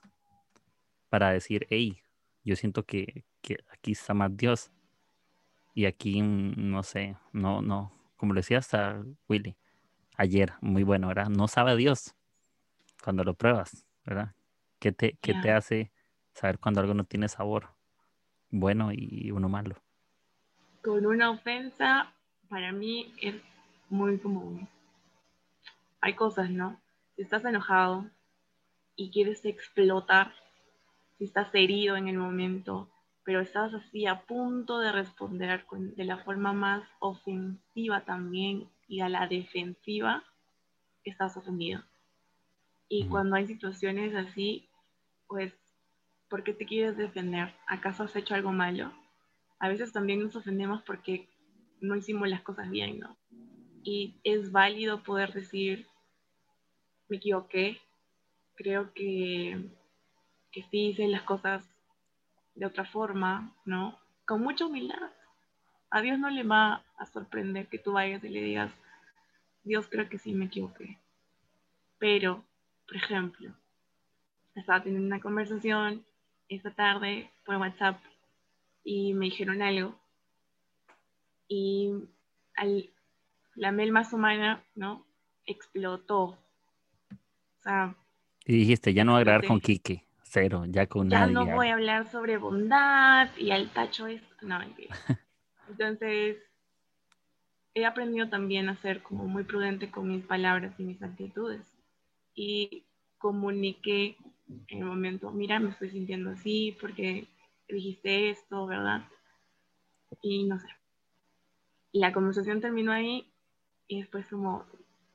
para decir, hey, yo siento que, aquí está más Dios. Y aquí, mm, no sé, no, no, como le decía hasta Willy, ayer, muy bueno, ¿verdad? No sabe Dios cuando lo pruebas, ¿verdad? ¿Qué te, qué te hace saber cuando algo no tiene sabor bueno y uno malo? Con una ofensa, para mí es muy común. Hay cosas, ¿no? Si estás enojado y quieres explotar, si estás herido en el momento, pero estás así a punto de responder de la forma más ofensiva también y a la defensiva, estás ofendido. Y cuando hay situaciones así, pues, ¿por qué te quieres defender? ¿Acaso has hecho algo malo? A veces también nos ofendemos porque no hicimos las cosas bien, ¿no? Y es válido poder decir, me equivoqué, creo que que sí hice las cosas de otra forma, ¿no? Con mucha humildad. A Dios no le va a sorprender que tú vayas y le digas, Dios creo que sí me equivoqué. Pero, por ejemplo, estaba teniendo una conversación esta tarde por WhatsApp y me dijeron algo y al, la mel más humana, ¿no? Explotó. O sea... Y dijiste, ya no voy a grabar con Kike cero, ya con Ya no voy a hablar sobre bondad y el tacho es... No, mentira. Entonces, he aprendido también a ser como muy prudente con mis palabras y mis actitudes. Y comuniqué en el momento, mira, me estoy sintiendo así porque dijiste esto, ¿verdad? Y no sé. La conversación terminó ahí y después como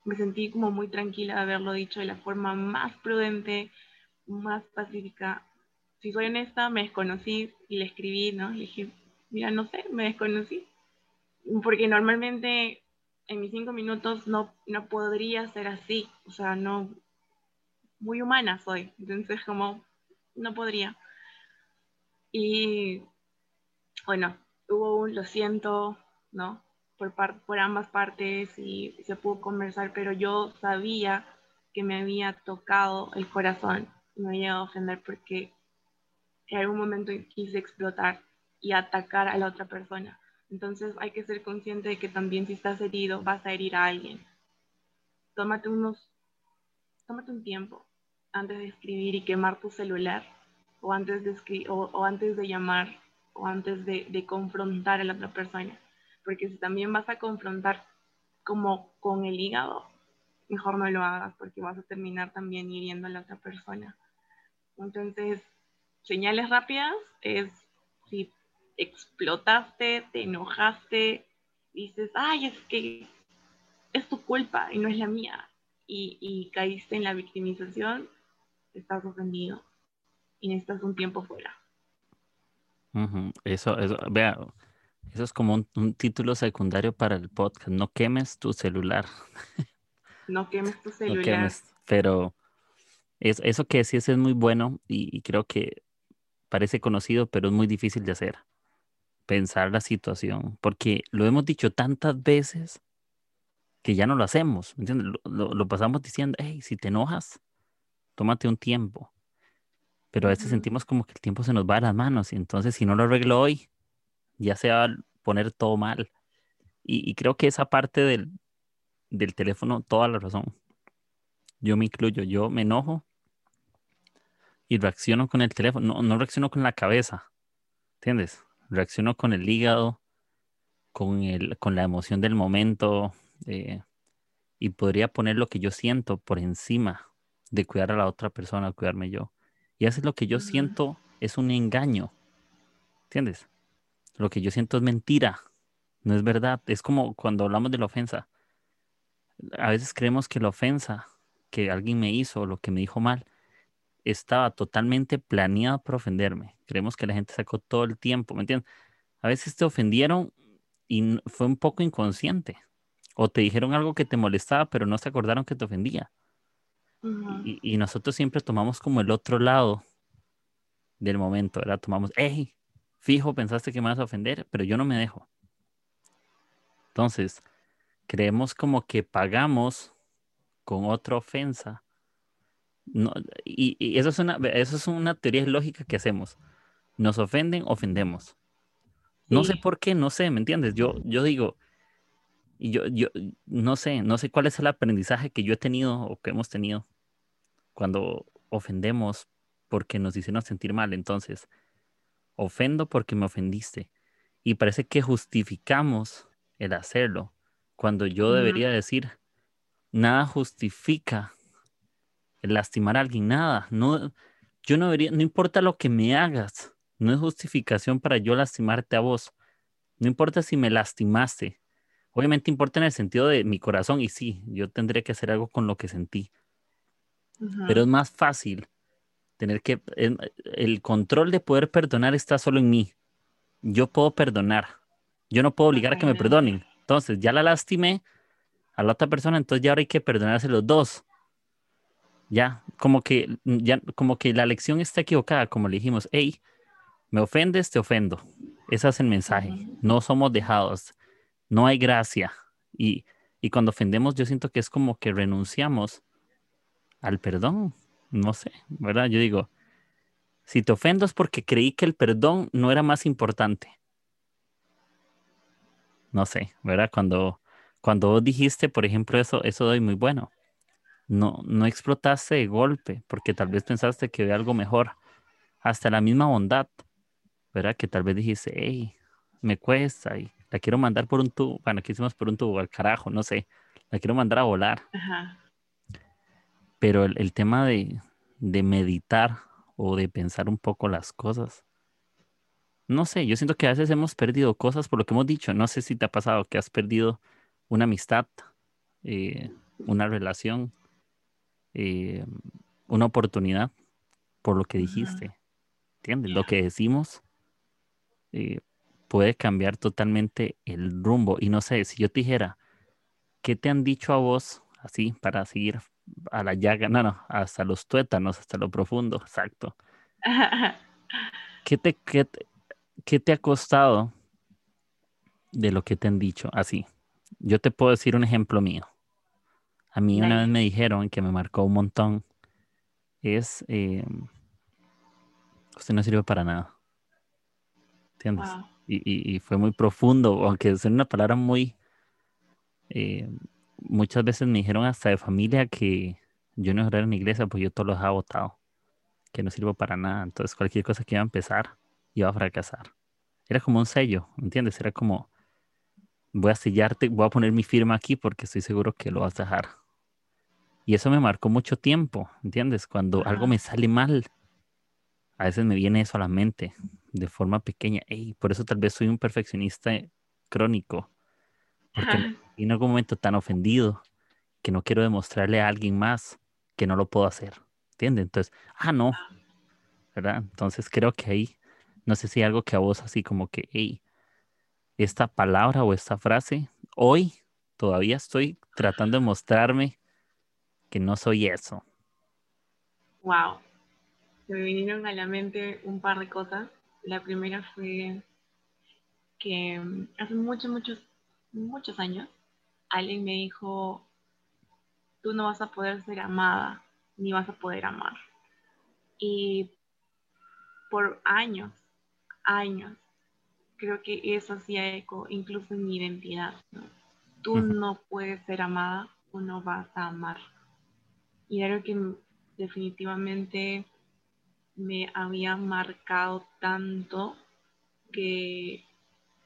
me sentí como muy tranquila de haberlo dicho de la forma más prudente, más pacífica. Si soy honesta, me desconocí y le escribí, ¿no? Le dije, mira, no sé, me desconocí. Porque normalmente en mis cinco minutos no, no podría ser así. O sea, no, muy humana soy. Entonces, como, no podría. Y bueno, hubo un lo siento, ¿no? Por, por ambas partes y se pudo conversar, pero yo sabía que me había tocado el corazón me he llegado a ofender porque en algún momento quise explotar y atacar a la otra persona. Entonces hay que ser consciente de que también si estás herido vas a herir a alguien. Tómate unos, tómate un tiempo antes de escribir y quemar tu celular o antes de, o, antes de llamar o antes de confrontar a la otra persona. Porque si también vas a confrontar como con el hígado, mejor no lo hagas porque vas a terminar también hiriendo a la otra persona. Entonces, señales rápidas es si explotaste, te enojaste, dices, ay, es que es tu culpa y no es la mía, y, caíste en la victimización, estás ofendido y necesitas un tiempo fuera. Eso, eso, vea, eso es como un, título secundario para el podcast. No quemes tu celular. No quemes tu celular. no quemes, pero eso que decís es muy bueno y, creo que parece conocido, pero es muy difícil de hacer. Pensar la situación, porque lo hemos dicho tantas veces que ya no lo hacemos, ¿entiendes? Lo, pasamos diciendo, hey, si te enojas, tómate un tiempo. Pero a veces sentimos como que el tiempo se nos va a las manos y entonces si no lo arreglo hoy, ya se va a poner todo mal. Y, creo que esa parte del, del teléfono, toda la razón. Yo me incluyo, yo me enojo y reacciono con el teléfono, no, reacciono con la cabeza, ¿entiendes? Reacciono con el hígado, con, el, con la emoción del momento eh, y podría poner lo que yo siento por encima de cuidar a la otra persona, cuidarme yo. Y hacer lo que yo siento es un engaño, ¿entiendes? Lo que yo siento es mentira, no es verdad. Es como cuando hablamos de la ofensa. A veces creemos que la ofensa que alguien me hizo, lo que me dijo mal, estaba totalmente planeado para ofenderme. Creemos que la gente sacó todo el tiempo, ¿me entiendes? A veces te ofendieron y fue un poco inconsciente. O te dijeron algo que te molestaba, pero no se acordaron que te ofendía. Y, y, nosotros siempre tomamos como el otro lado del momento, ¿verdad? Tomamos, hey, fijo, pensaste que me vas a ofender, pero yo no me dejo. Entonces, creemos como que pagamos con otra ofensa. No, y, eso, es una, eso es una teoría lógica que hacemos. Nos ofenden, ofendemos. No sé por qué, no sé, ¿me entiendes? Yo, yo digo, y yo, yo no sé, no sé cuál es el aprendizaje que yo he tenido o que hemos tenido cuando ofendemos porque nos hicieron sentir mal. Entonces, ofendo porque me ofendiste. Y parece que justificamos el hacerlo cuando yo debería decir, nada justifica el lastimar a alguien, nada. No, yo no debería, no importa lo que me hagas, no es justificación para yo lastimarte a vos. No importa si me lastimaste. Obviamente importa en el sentido de mi corazón y sí, yo tendré que hacer algo con lo que sentí. Pero es más fácil tener que, el, control de poder perdonar está solo en mí. Yo puedo perdonar. Yo no puedo obligar a que me perdonen. Entonces, ya la lastimé a la otra persona, entonces ya ahora hay que perdonarse los dos. Ya, como que, ya, como que la lección está equivocada, como le dijimos, hey, me ofendes, te ofendo. Ese es el mensaje. No somos dejados. No hay gracia. Y, y cuando ofendemos, yo siento que es como que renunciamos al perdón. No sé, ¿verdad? Yo digo, si te ofendo es porque creí que el perdón no era más importante no sé, ¿verdad? Cuando, cuando vos dijiste, por ejemplo, eso, eso doy muy bueno. No, no explotaste de golpe, porque tal vez pensaste que había algo mejor. Hasta la misma bondad, ¿verdad? Que tal vez dijiste, hey, me cuesta y la quiero mandar por un tubo. Bueno, aquí hicimos por un tubo, al carajo, no sé. La quiero mandar a volar. Pero el, tema de, de meditar o de pensar un poco las cosas, no sé, yo siento que a veces hemos perdido cosas por lo que hemos dicho. No sé si te ha pasado que has perdido una amistad, eh, una relación, eh, una oportunidad por lo que dijiste. ¿Entiendes? Lo que decimos eh, puede cambiar totalmente el rumbo. Y no sé, si yo te dijera, ¿qué te han dicho a vos así para seguir a la llaga? No, no, hasta los tuétanos, hasta lo profundo, exacto. ¿Qué te, qué ¿qué te ha costado de lo que te han dicho? Así, yo te puedo decir un ejemplo mío. A mí una vez me dijeron que me marcó un montón. Es, eh, usted no sirve para nada. ¿Entiendes? Y, fue muy profundo, aunque es una palabra muy... Eh, muchas veces me dijeron hasta de familia que yo no era en la iglesia, pues yo todos los había votado, que no sirvo para nada. Entonces cualquier cosa que iba a empezar, iba a fracasar. Era como un sello, ¿entiendes? Era como, voy a sellarte, voy a poner mi firma aquí porque estoy seguro que lo vas a dejar. Y eso me marcó mucho tiempo, ¿entiendes? Cuando algo me sale mal, a veces me viene eso a la mente de forma pequeña. y por eso tal vez soy un perfeccionista crónico. Porque en algún momento tan ofendido que no quiero demostrarle a alguien más que no lo puedo hacer. ¿Entiendes? Entonces, ah, no. ¿Verdad? Entonces creo que ahí no sé si algo que a vos así como que, hey, esta palabra o esta frase, hoy todavía estoy tratando de mostrarme que no soy eso. Wow. Se me vinieron a la mente un par de cosas. La primera fue que mm, hace muchos, muchos, muchos años, alguien me dijo, tú no vas a poder ser amada, ni vas a poder amar. Y por años años. Creo que eso hacía eco incluso en mi identidad. Tú no puedes ser amada o no vas a amar. Y era que definitivamente me había marcado tanto que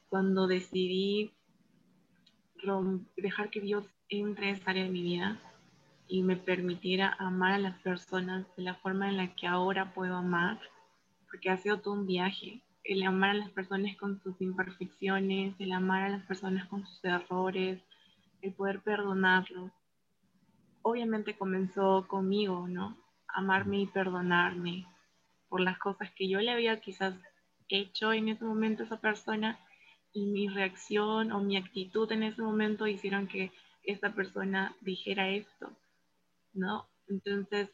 cuando decidí dejar que Dios entre a esa área de mi vida y me permitiera amar a las personas de la forma en la que ahora puedo amar, porque ha sido todo un viaje el amar a las personas con sus imperfecciones, el amar a las personas con sus errores, el poder perdonarlos. Obviamente comenzó conmigo, ¿no? amarme y perdonarme por las cosas que yo le había quizás hecho en ese momento a esa persona y mi reacción o mi actitud en ese momento hicieron que esta persona dijera esto, ¿no? Entonces,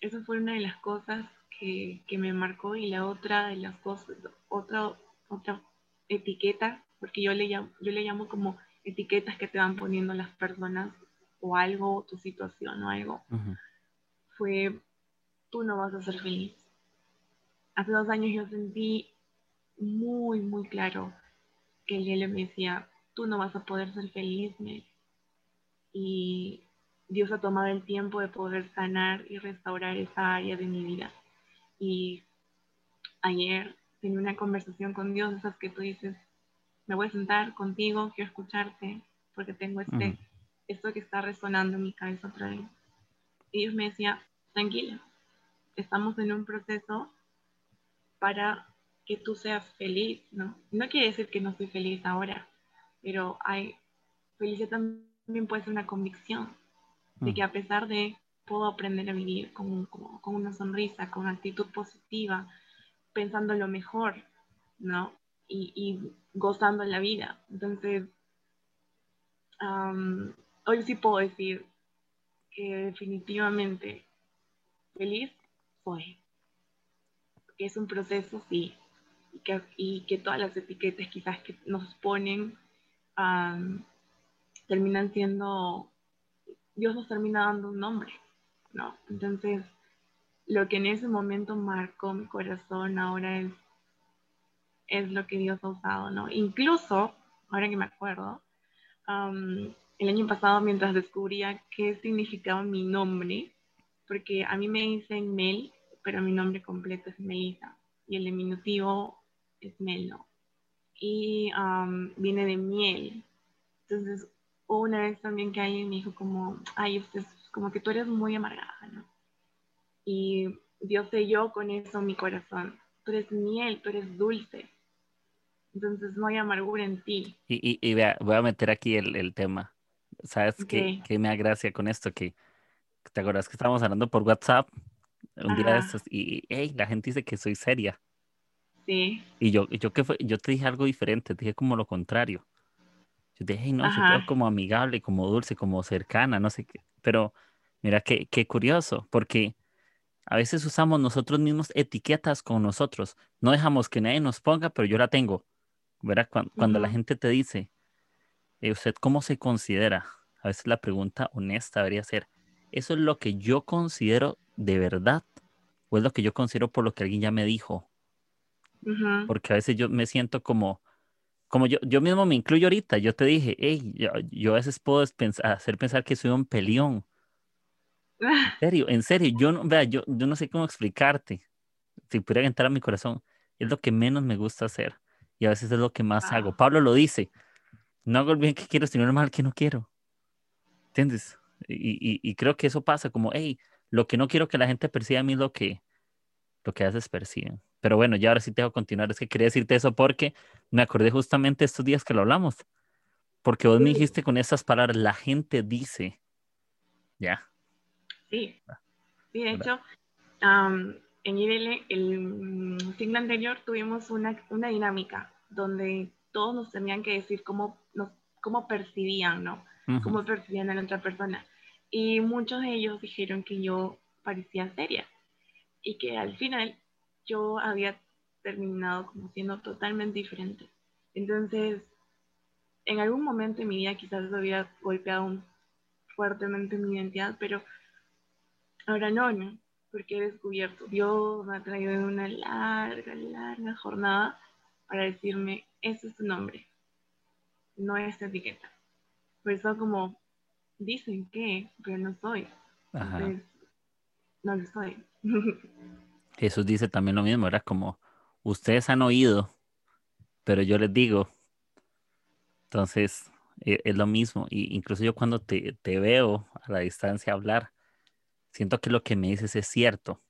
eso fue una de las cosas que, que me marcó y la otra de las cosas, otra, otra etiqueta, porque yo le, llamo, yo le llamo como etiquetas que te van poniendo las personas o algo, o tu situación o algo, fue, tú no vas a ser feliz. Hace dos años yo sentí muy, muy claro que el me decía, tú no vas a poder ser feliz, Y Dios ha tomado el tiempo de poder sanar y restaurar esa área de mi vida. Y ayer tenía una conversación con Dios, esas que tú dices, me voy a sentar contigo, quiero escucharte, porque tengo este, esto que está resonando en mi cabeza otra vez. Y Dios me decía, tranquila, estamos en un proceso para que tú seas feliz, ¿no? No quiere decir que no soy feliz ahora, pero hay, felicidad también puede ser una convicción de mm. que a pesar de puedo aprender a vivir con, con, una sonrisa, con una actitud positiva, pensando lo mejor, ¿no? Y, y gozando la vida. Entonces, hoy sí puedo decir que definitivamente feliz soy. Que es un proceso, sí, y que, todas las etiquetas quizás que nos ponen terminan siendo, Dios nos termina dando un nombre, ¿no? Entonces, lo que en ese momento marcó mi corazón ahora es, es lo que Dios ha usado, ¿no? Incluso, ahora que me acuerdo, el año pasado mientras descubría qué significaba mi nombre, porque a mí me dicen Mel, pero mi nombre completo es Melita y el diminutivo es melo y viene de miel. Entonces, una vez también que alguien me dijo como, ay, usted como que tú eres muy amargada, ¿no? Y Dios selló con eso mi corazón. Tú eres miel, tú eres dulce. Entonces no hay amargura en ti. Y, y, voy a meter aquí el, el tema. ¿Sabes qué, me da gracia con esto? Que te acuerdas que estábamos hablando por WhatsApp un día de estos y hey, la gente dice que soy seria. Sí. Y yo, yo, ¿qué fue? yo te dije algo diferente, te dije como lo contrario. Yo te dije, no, yo como amigable, como dulce, como cercana, no sé qué. Pero mira qué, qué curioso, porque a veces usamos nosotros mismos etiquetas con nosotros. No dejamos que nadie nos ponga, pero yo la tengo. ¿Verdad? Cuando, la gente te dice, eh, ¿usted cómo se considera? A veces la pregunta honesta debería ser, ¿eso es lo que yo considero de verdad? ¿O es lo que yo considero por lo que alguien ya me dijo? Porque a veces yo me siento como, como yo, yo mismo me incluyo ahorita. Yo te dije, hey, yo, a veces puedo hacer pensar que soy un peleón. En serio, en serio, yo no, vea, yo, yo no sé cómo explicarte. Si pudiera entrar a mi corazón, es lo que menos me gusta hacer. Y a veces es lo que más hago. Pablo lo dice, no hago el bien que quiero, sino el mal que no quiero. ¿Entiendes? Y, y, creo que eso pasa como, hey, lo que no quiero que la gente perciba a mí es lo que, lo que haces perciben. Pero bueno, ya ahora sí tengo que continuar. Es que quería decirte eso porque me acordé justamente estos días que lo hablamos. Porque vos me dijiste con esas palabras, la gente dice. ¿Ya? Sí. Ah, sí, de hecho, en IDL, el siglo anterior, tuvimos una, una, dinámica donde todos nos tenían que decir cómo, nos, cómo percibían, ¿no? Cómo percibían a la otra persona. Y muchos de ellos dijeron que yo parecía seria y que al final yo había terminado como siendo totalmente diferente. Entonces, en algún momento en mi vida quizás había golpeado fuertemente mi identidad, pero ahora no, ¿no? Porque he descubierto, Dios me ha traído en una larga, larga jornada para decirme, ese es tu nombre, no es etiqueta. Por eso como dicen que, pero no soy. Entonces, no lo soy. Jesús dice también lo mismo, era como, ustedes han oído, pero yo les digo. Entonces, e, es, lo mismo. Y incluso yo cuando te, veo a la distancia hablar, siento que lo que me dices es cierto.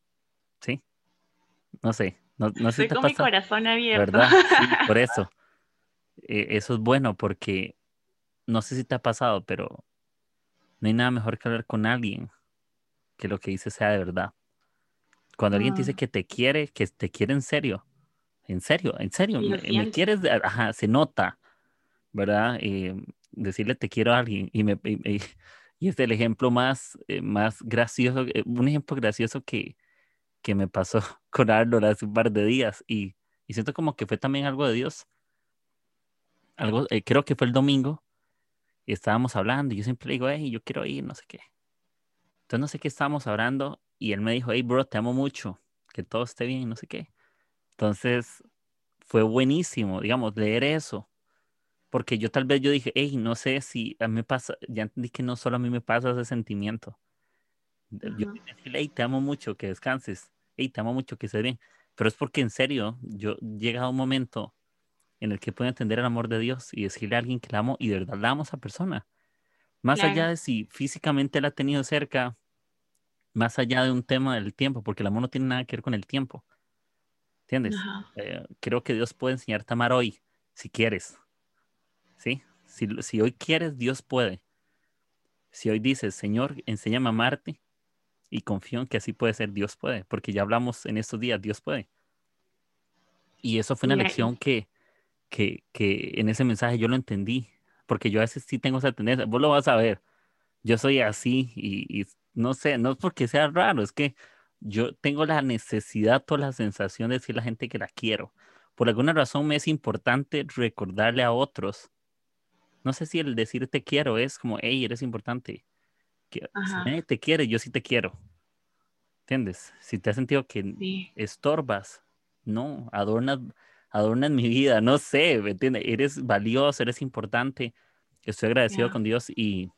¿Sí? No sé. No, no sé Estoy con mi corazón abierto. ¿Verdad? por eso. E, eso es bueno porque no sé si te ha pasado, pero no hay nada mejor que hablar con alguien que lo que dice sea de verdad. Cuando alguien te dice que te quiere, que te quiere en serio, en serio, en serio, me, quieres, ajá, se nota, ¿verdad? Eh, decirle te quiero a alguien y, me, y, es el ejemplo más, eh, más gracioso, eh, un ejemplo gracioso que, que me pasó con Arnold hace un par de días y, y siento como que fue también algo de Dios. Algo, creo que fue el domingo y estábamos hablando y yo siempre digo, hey, yo quiero ir, no sé qué. Entonces no sé qué estábamos hablando y él me dijo, hey, bro, te amo mucho, que todo esté bien, no sé qué. Entonces fue buenísimo, digamos, leer eso. Porque yo tal vez yo dije, hey, no sé si a mí me pasa, ya entendí que no solo a mí me pasa ese sentimiento. Yo dije, hey, te amo mucho, que descanses. Hey, te amo mucho, que estés bien. Pero es porque en serio, yo llega a un momento en el que puedo entender el amor de Dios y decirle a alguien que la amo y de verdad la amo a esa persona. Más allá de si físicamente la ha tenido cerca, más allá de un tema del tiempo, porque el amor no tiene nada que ver con el tiempo. ¿Entiendes? Eh, creo que Dios puede enseñarte a amar hoy, si quieres. ¿Sí? Si, si hoy quieres, Dios puede. Si hoy dices, Señor, enséñame a amarte y confío en que así puede ser, Dios puede, porque ya hablamos en estos días, Dios puede. Y eso fue una lección que, que, que en ese mensaje yo lo entendí, porque yo a veces sí tengo esa tendencia, vos lo vas a ver, yo soy así y, no sé, no es porque sea raro, es que yo tengo la necesidad o la sensación de decir a la gente que la quiero. Por alguna razón me es importante recordarle a otros. No sé si el decir te quiero es como, hey, eres importante. Que, si te quiere, yo sí te quiero. ¿Entiendes? Si te has sentido que estorbas, no, adornas, adorna en mi vida, no sé, ¿me entiendes? Eres valioso, eres importante. Estoy agradecido con Dios y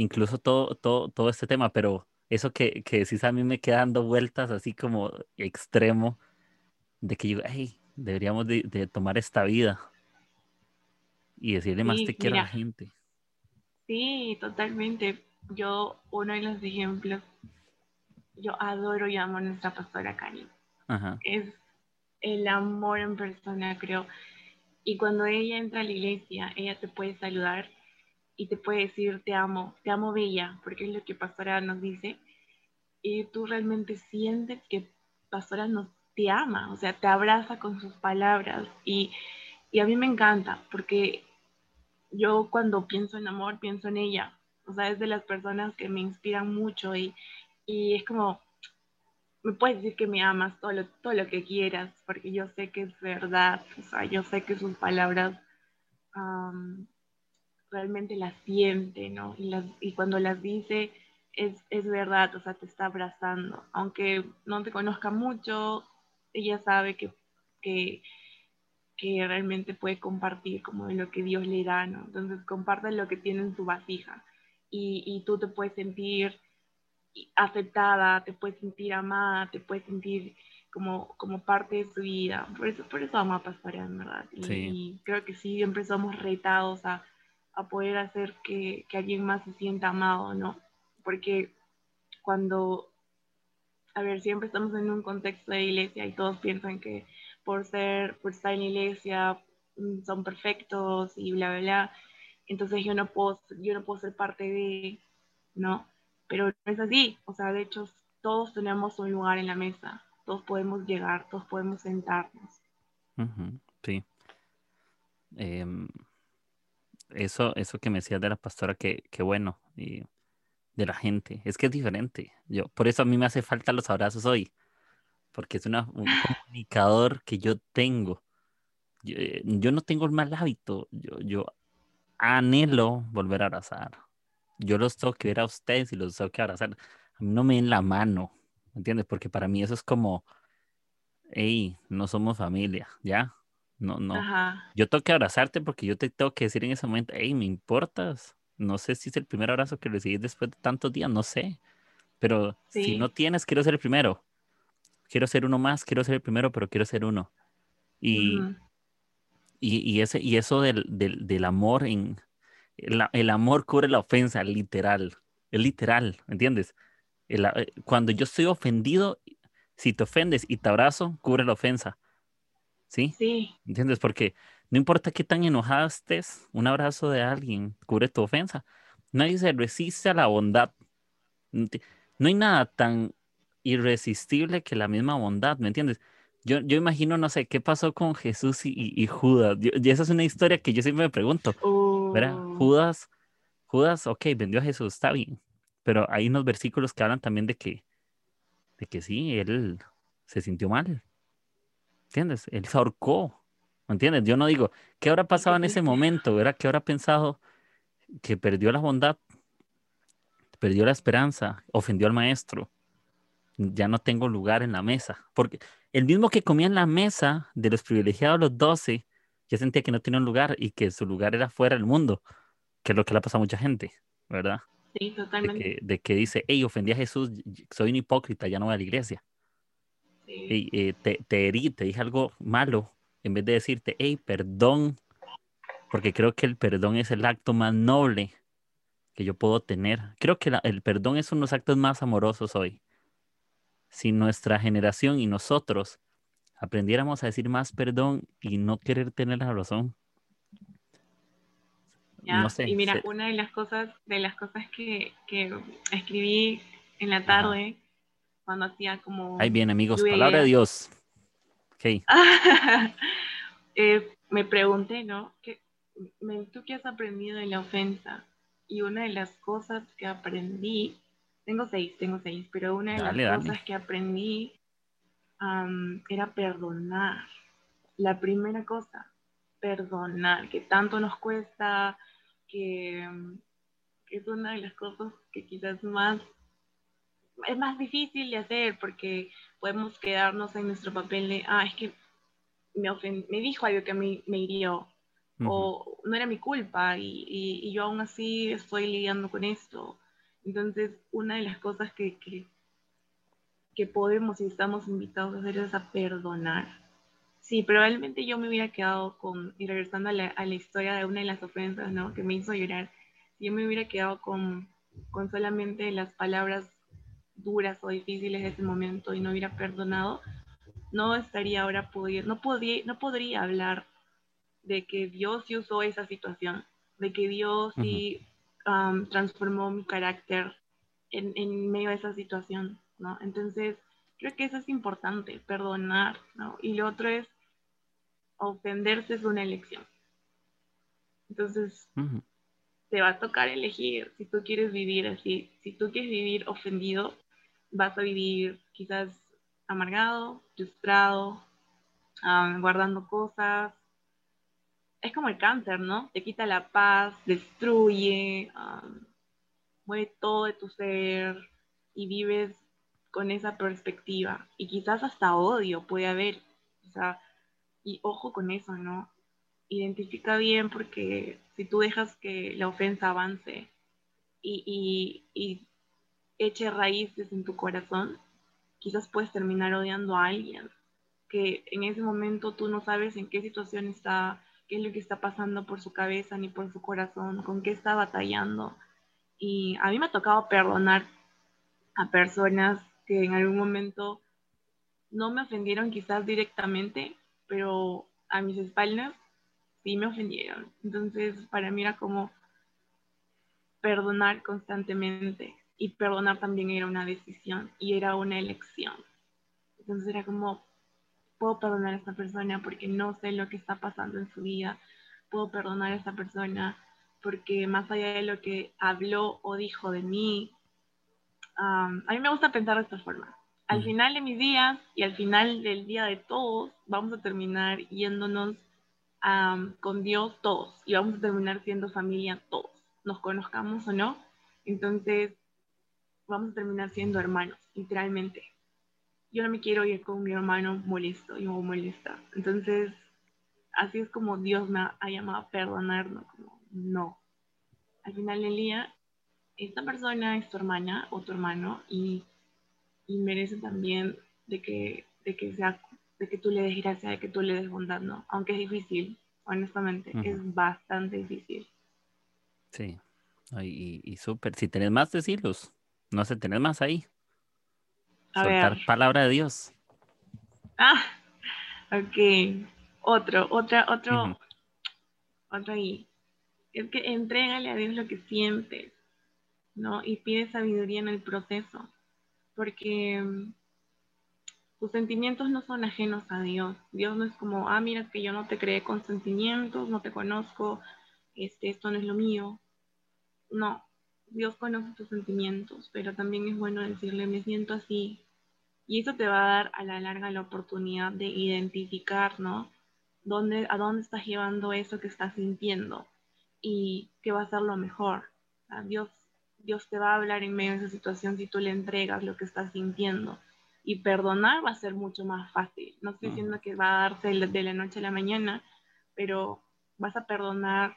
incluso todo, todo, todo este tema, pero eso que, que decís a mí me queda dando vueltas así como extremo, de que yo, hey, deberíamos de, tomar esta vida y decirle más te quiero a la gente. Sí, totalmente. Yo, uno de los ejemplos, yo adoro y amo a nuestra pastora Cari. Es el amor en persona, creo. Y cuando ella entra a la iglesia, ella te puede saludar y te puede decir, te amo, te amo bella, porque es lo que Pastora nos dice. Y tú realmente sientes que Pastora nos te ama, o sea, te abraza con sus palabras. Y, y a mí me encanta, porque yo cuando pienso en amor, pienso en ella. O sea, es de las personas que me inspiran mucho y, y es como, me puedes decir que me amas todo lo, todo lo que quieras, porque yo sé que es verdad, o sea, yo sé que sus palabras realmente las siente, ¿no? Y, las, y cuando las dice, es, es, verdad, o sea, te está abrazando. Aunque no te conozca mucho, ella sabe que, que, que realmente puede compartir como de lo que Dios le da, ¿no? Entonces comparte lo que tiene en su vasija y, y tú te puedes sentir aceptada, te puedes sentir amada, te puedes sentir como, como parte de su vida. Por eso, por eso amo a en ¿verdad? Y, creo que sí, siempre somos retados a, a poder hacer que, que, alguien más se sienta amado, ¿no? Porque cuando, a ver, siempre estamos en un contexto de iglesia y todos piensan que por ser, por estar en iglesia mm, son perfectos y bla, bla, bla. Entonces yo no puedo, yo no puedo ser parte de, ¿no? pero no es así. O sea, de hecho, todos tenemos un lugar en la mesa, todos podemos llegar, todos podemos sentarnos. sí. Em, eso, eso que me decías de la pastora, que, bueno, y de la gente, es que es diferente. Yo, por eso a mí me hace falta los abrazos hoy, porque es una, un comunicador que yo tengo. Yo, eh, yo, no tengo el mal hábito, yo, yo anhelo volver a abrazar yo los tengo que ver a ustedes y los tengo que abrazar. A mí no me den la mano, ¿me entiendes? Porque para mí eso es como, hey, no somos familia, ¿ya? No, no. Yo tengo que abrazarte porque yo te tengo que decir en ese momento, hey, me importas. No sé si es el primer abrazo que recibí después de tantos días, no sé. Pero si no tienes, quiero ser el primero. Quiero ser uno más, quiero ser el primero, pero quiero ser uno. Y, y, y, ese, y eso del, del, del amor en, el, amor cubre la ofensa, literal. Es literal, ¿entiendes? Eh, cuando yo estoy ofendido, si te ofendes y te abrazo, cubre la ofensa. ¿Sí? Sí. ¿Entiendes? Porque no importa qué tan enojado estés, un abrazo de alguien cubre tu ofensa. Nadie se resiste a la bondad. No hay nada tan irresistible que la misma bondad, ¿me entiendes? Yo, yo imagino, no sé, ¿qué pasó con Jesús y, Judas? y esa es una historia que yo siempre me pregunto. Uh. Judas, Judas, ok, vendió a Jesús, está bien. Pero hay unos versículos que hablan también de que, de que sí, él se sintió mal. ¿Entiendes? Él se ahorcó. ¿Me entiendes? Yo no digo, ¿qué habrá pasado en ese momento? ¿verdad? ¿Qué habrá pensado que perdió la bondad? Perdió la esperanza, ofendió al maestro. Ya no tengo lugar en la mesa. Porque el mismo que comía en la mesa de los privilegiados, los doce, ya sentía que no tenía un lugar y que su lugar era fuera del mundo, que es lo que le ha pasado a mucha gente, ¿verdad? Sí, totalmente. De que, dice, hey, ofendí a Jesús, soy un hipócrita, ya no voy a la iglesia. Sí. Eh, te, te herí, te dije algo malo, en vez de decirte, hey, perdón, porque creo que el perdón es el acto más noble que yo puedo tener. Creo que el perdón es uno de los actos más amorosos hoy. Si nuestra generación y nosotros aprendiéramos a decir más perdón y no querer tener la razón. no sé, y mira, una de las cosas, de las cosas que, que escribí en la tarde, cuando hacía como... Ahí bien, amigos, palabra de Dios. Eh, me pregunté, ¿no? ¿Qué, ¿Tú qué has aprendido de la ofensa? Y una de las cosas que aprendí, tengo seis, tengo seis, pero una de las cosas que aprendí era perdonar. La primera cosa, perdonar, que tanto nos cuesta, que, que es una de las cosas que quizás más es más difícil de hacer porque podemos quedarnos en nuestro papel de, ah, es que me, me dijo algo que a mí me hirió, o no era mi culpa y, y, yo aún así estoy lidiando con esto. Entonces, una de las cosas que, que, que podemos y estamos invitados a hacer es a perdonar. Sí, probablemente yo me hubiera quedado con, y regresando a la, a la historia de una de las ofensas, ¿no? Que me hizo llorar, yo me hubiera quedado con, con solamente las palabras duras o difíciles de ese momento y no hubiera perdonado, no estaría ahora pudiendo, no podría, no podría hablar de que Dios sí usó esa situación, de que Dios sí transformó mi carácter en, en, medio de esa situación, ¿no? Entonces, creo que eso es importante, perdonar, ¿no? Y lo otro es, ofenderse es una elección. Entonces, te va a tocar elegir si tú quieres vivir así, si tú quieres vivir ofendido, vas a vivir quizás amargado, frustrado, guardando cosas. Es como el cáncer, ¿no? Te quita la paz, destruye, mueve todo de tu ser y vives con esa perspectiva. Y quizás hasta odio puede haber. O sea, y ojo con eso, ¿no? Identifica bien porque si tú dejas que la ofensa avance y, y eche raíces en tu corazón, quizás puedes terminar odiando a alguien que en ese momento tú no sabes en qué situación está, qué es lo que está pasando por su cabeza ni por su corazón, con qué está batallando. Y a mí me ha tocado perdonar a personas que en algún momento no me ofendieron quizás directamente, pero a mis espaldas sí me ofendieron. Entonces, para mí era como perdonar constantemente y perdonar también era una decisión y era una elección. Entonces era como, puedo perdonar a esta persona porque no sé lo que está pasando en su vida, puedo perdonar a esta persona porque más allá de lo que habló o dijo de mí, a mí me gusta pensar de esta forma. Al final de mis días y al final del día de todos, vamos a terminar yéndonos con Dios todos y vamos a terminar siendo familia todos, nos conozcamos o no. Entonces, vamos a terminar siendo hermanos, literalmente. Yo no me quiero ir con mi hermano molesto y o molesta. Entonces, así es como Dios me ha llamado a perdonarnos, como no. Al final del día, esta persona es tu hermana o tu hermano y, y merece también de que, de que sea de que tú le des gracia, de que tú le des bondad, ¿no? Aunque es difícil, honestamente, es bastante difícil. Sí, y, y súper, si tenés más, decirlos. No sé, ¿tenés más ahí? A Soltar palabra de Dios. Ah, ok. Otro, otra, otro, otro ahí. Es que entrégale a Dios lo que sientes, ¿no? Y pide sabiduría en el proceso. porque mm, tus sentimientos no son ajenos a Dios. Dios no es como, ah, mira, que yo no te creé con sentimientos, no te conozco, este, esto no es lo mío. No, Dios conoce tus sentimientos, pero también es bueno decirle, me siento así. Y eso te va a dar a la larga la oportunidad de identificar, ¿no? ¿Dónde, a dónde estás llevando eso que estás sintiendo y qué va a ser lo mejor. Dios, Dios te va a hablar en medio de esa situación si tú le entregas lo que estás sintiendo y perdonar va a ser mucho más fácil. No estoy diciendo que va a darse de la noche a la mañana, pero vas a perdonar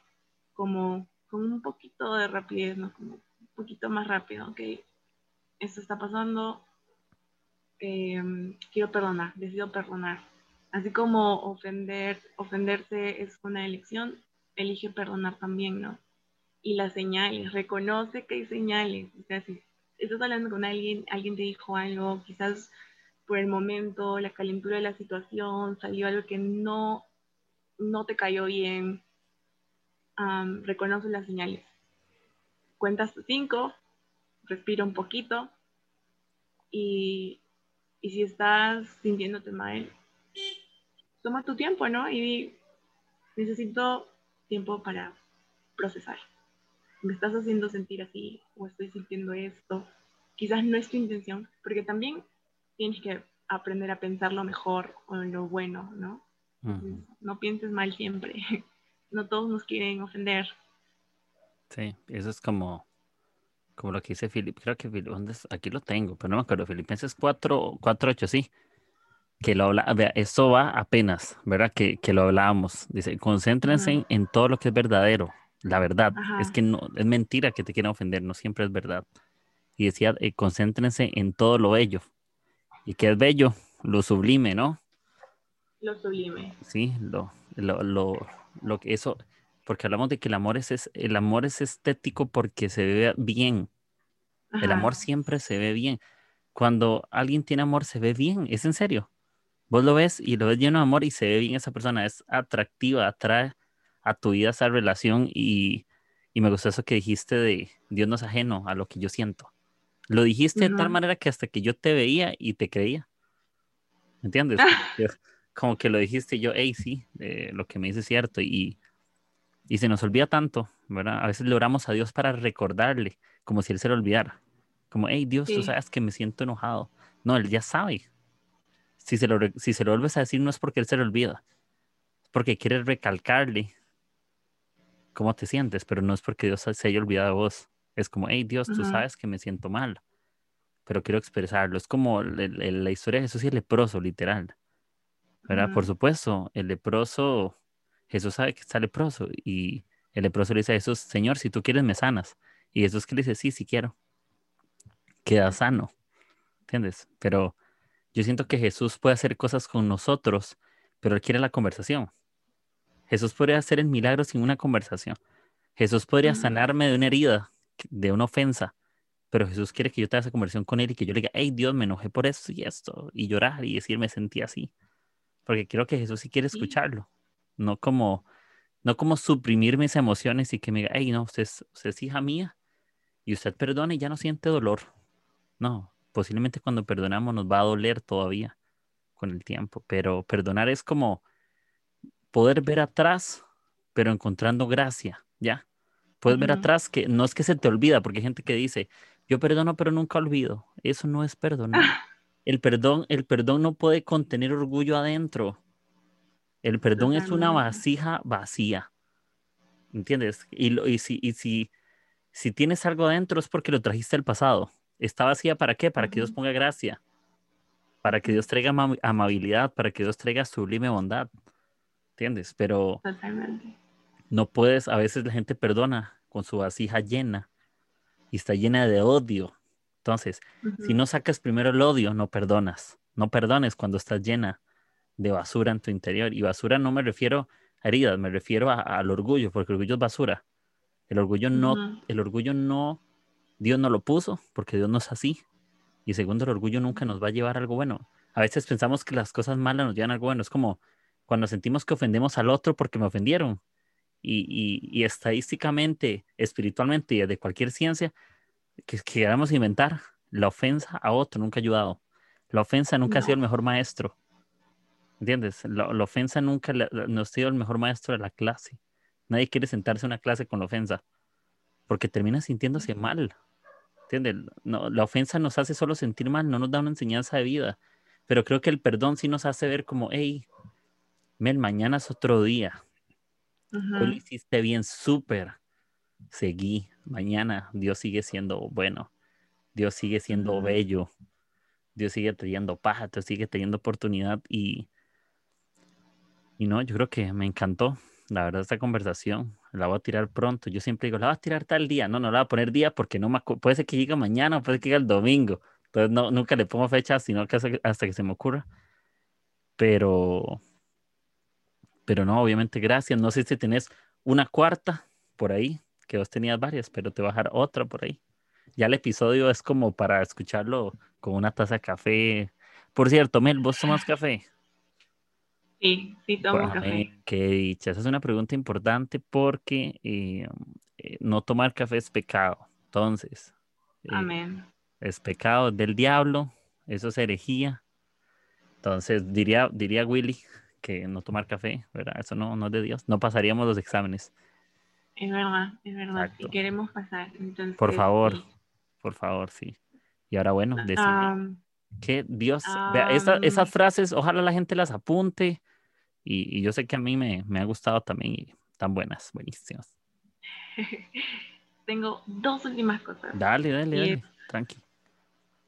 como con un poquito de rapidez, ¿no? Un poquito más rápido, ok, esto está pasando, em, quiero perdonar, decido perdonar. Así como ofender, ofenderse es una elección, elige perdonar también, ¿no? Y las señales, reconoce que hay señales, o sea, si estás hablando con alguien, alguien te dijo algo, quizás por el momento, la calentura de la situación, salió algo que no, no te cayó bien, reconoce las señales. Cuentas tus cinco, respira un poquito y, y si estás sintiéndote mal, toma tu tiempo, ¿no? Y necesito tiempo para procesar me estás haciendo sentir así o estoy sintiendo esto. Quizás no es tu intención, porque también tienes que aprender a pensar lo mejor o lo bueno, ¿no? No pienses mal siempre. No todos nos quieren ofender. Sí, eso es como, como lo que dice Filip. Creo que aquí lo tengo, pero no me acuerdo. Filipenses 4, 4 8, sí. Que lo habla, vea, esto va apenas, ¿verdad? Que, que lo hablábamos. Dice, concéntrense en todo lo que es verdadero, la verdad. Es que no, es mentira que te quieran ofender, no siempre es verdad. Y decía, eh, concéntrense en todo lo bello. ¿Y que es bello? Lo sublime, ¿no? Lo sublime. Sí, lo, lo, lo, lo que eso, porque hablamos de que el amor es, el amor es estético porque se ve bien. El amor siempre se ve bien. Cuando alguien tiene amor, se ve bien, es en serio. Vos lo ves y lo ves lleno de amor y se ve bien esa persona, es atractiva, atrae a tu vida esa relación y, me gustó eso que dijiste de Dios no es ajeno a lo que yo siento. Lo dijiste de tal manera que hasta que yo te veía y te creía. ¿Entiendes? Como que lo dijiste yo, hey, sí, eh, lo que me dice es cierto. Y, y se nos olvida tanto, ¿verdad? A veces logramos a Dios para recordarle, como si Él se lo olvidara. Como, hey, Dios, tú sabes que me siento enojado. No, Él ya sabe. Si se, lo, si se lo vuelves a decir, no es porque Él se lo olvida, es porque quiere recalcarle cómo te sientes, pero no es porque Dios se haya olvidado de vos. Es como, hey Dios, tú sabes que me siento mal, pero quiero expresarlo. Es como la historia de Jesús y el leproso, literal. ¿Verdad? Por supuesto, el leproso, Jesús sabe que está leproso y el leproso le dice a Jesús, Señor, si tú quieres me sanas. Y Jesús que le dice, sí, sí quiero. Queda sano. ¿Entiendes? Pero yo siento que Jesús puede hacer cosas con nosotros, pero él quiere la conversación. Jesús podría hacer el milagro sin una conversación. Jesús podría sanarme de una herida, de una ofensa, pero Jesús quiere que yo tenga esa conversación con Él y que yo le diga, hey Dios, me enojé por esto y esto, y llorar y decir, me sentí así. Porque quiero que Jesús sí quiere escucharlo, no como, no como suprimir mis emociones y que me diga, hey, no, usted es, usted es hija mía y usted perdona y ya no siente dolor. No, posiblemente cuando perdonamos nos va a doler todavía con el tiempo, pero perdonar es como poder ver atrás, pero encontrando gracia, ¿ya? Puedes ver atrás que no es que se te olvida, porque hay gente que dice, yo perdono, pero nunca olvido. Eso no es perdonar. El perdón, el perdón no puede contener orgullo adentro. El perdón es una vasija vacía. ¿Entiendes? Y, y, si, y si, si tienes algo adentro es porque lo trajiste al pasado. ¿Está vacía para qué? Para que Dios ponga gracia. Para que Dios traiga amabilidad, para que Dios traiga sublime bondad. ¿entiendes? Pero no puedes, a veces la gente perdona con su vasija llena y está llena de odio. Entonces, si no sacas primero el odio, no perdonas. No perdones cuando estás llena de basura en tu interior. Y basura no me refiero a heridas, me refiero al orgullo, porque el orgullo es basura. El orgullo no, el orgullo no, Dios no lo puso, porque Dios no es así. Y segundo, el orgullo nunca nos va a llevar a algo bueno. A veces pensamos que las cosas malas nos llevan a algo bueno. Es como, cuando sentimos que ofendemos al otro porque me ofendieron. Y, estadísticamente, espiritualmente y de cualquier ciencia que queramos inventar, la ofensa a otro nunca ha ayudado. La ofensa nunca ha sido el mejor maestro. ¿Entiendes? La, ofensa nunca no ha sido el mejor maestro de la clase. Nadie quiere sentarse en una clase con la ofensa porque termina sintiéndose mal. ¿Entiendes? No, la ofensa nos hace solo sentir mal, no nos da una enseñanza de vida. Pero creo que el perdón sí nos hace ver como, hey, Mel, mañana es otro día. Tú lo hiciste bien, súper. Seguí. Mañana Dios sigue siendo bueno. Dios sigue siendo bello. Dios sigue teniendo paja, Dios sigue teniendo oportunidad y, y no, yo creo que me encantó, la verdad, esta conversación. La voy a tirar pronto. Yo siempre digo, la voy a tirar tal día. No, no la voy a poner día porque no me puede ser que llegue mañana puede que llegue el domingo. Entonces no, nunca le pongo fecha, sino que hasta, que se me ocurra. Pero, pero no, obviamente, gracias. No sé si tenés una cuarta por ahí, que vos tenías varias, pero te voy a dejar otra por ahí. Ya el episodio es como para escucharlo con una taza de café. Por cierto, Mel, ¿vos tomas café? Sí, sí tomo café. Qué dicha. Esa es una pregunta importante porque eh, eh, no tomar café es pecado. Entonces. Eh, Amén. Es pecado del diablo. Eso es herejía. Entonces, diría, diría Willy que no tomar café, ¿verdad? Eso no, no es de Dios. No pasaríamos los exámenes. Es verdad, es verdad. Si queremos pasar, entonces. Por favor, por favor, sí. Y ahora, bueno, decir que Dios, vea, esas frases, ojalá la gente las apunte y, yo sé que a mí me, ha gustado también y están buenas, buenísimas. Tengo dos últimas cosas. Dale, dale, dale, tranqui.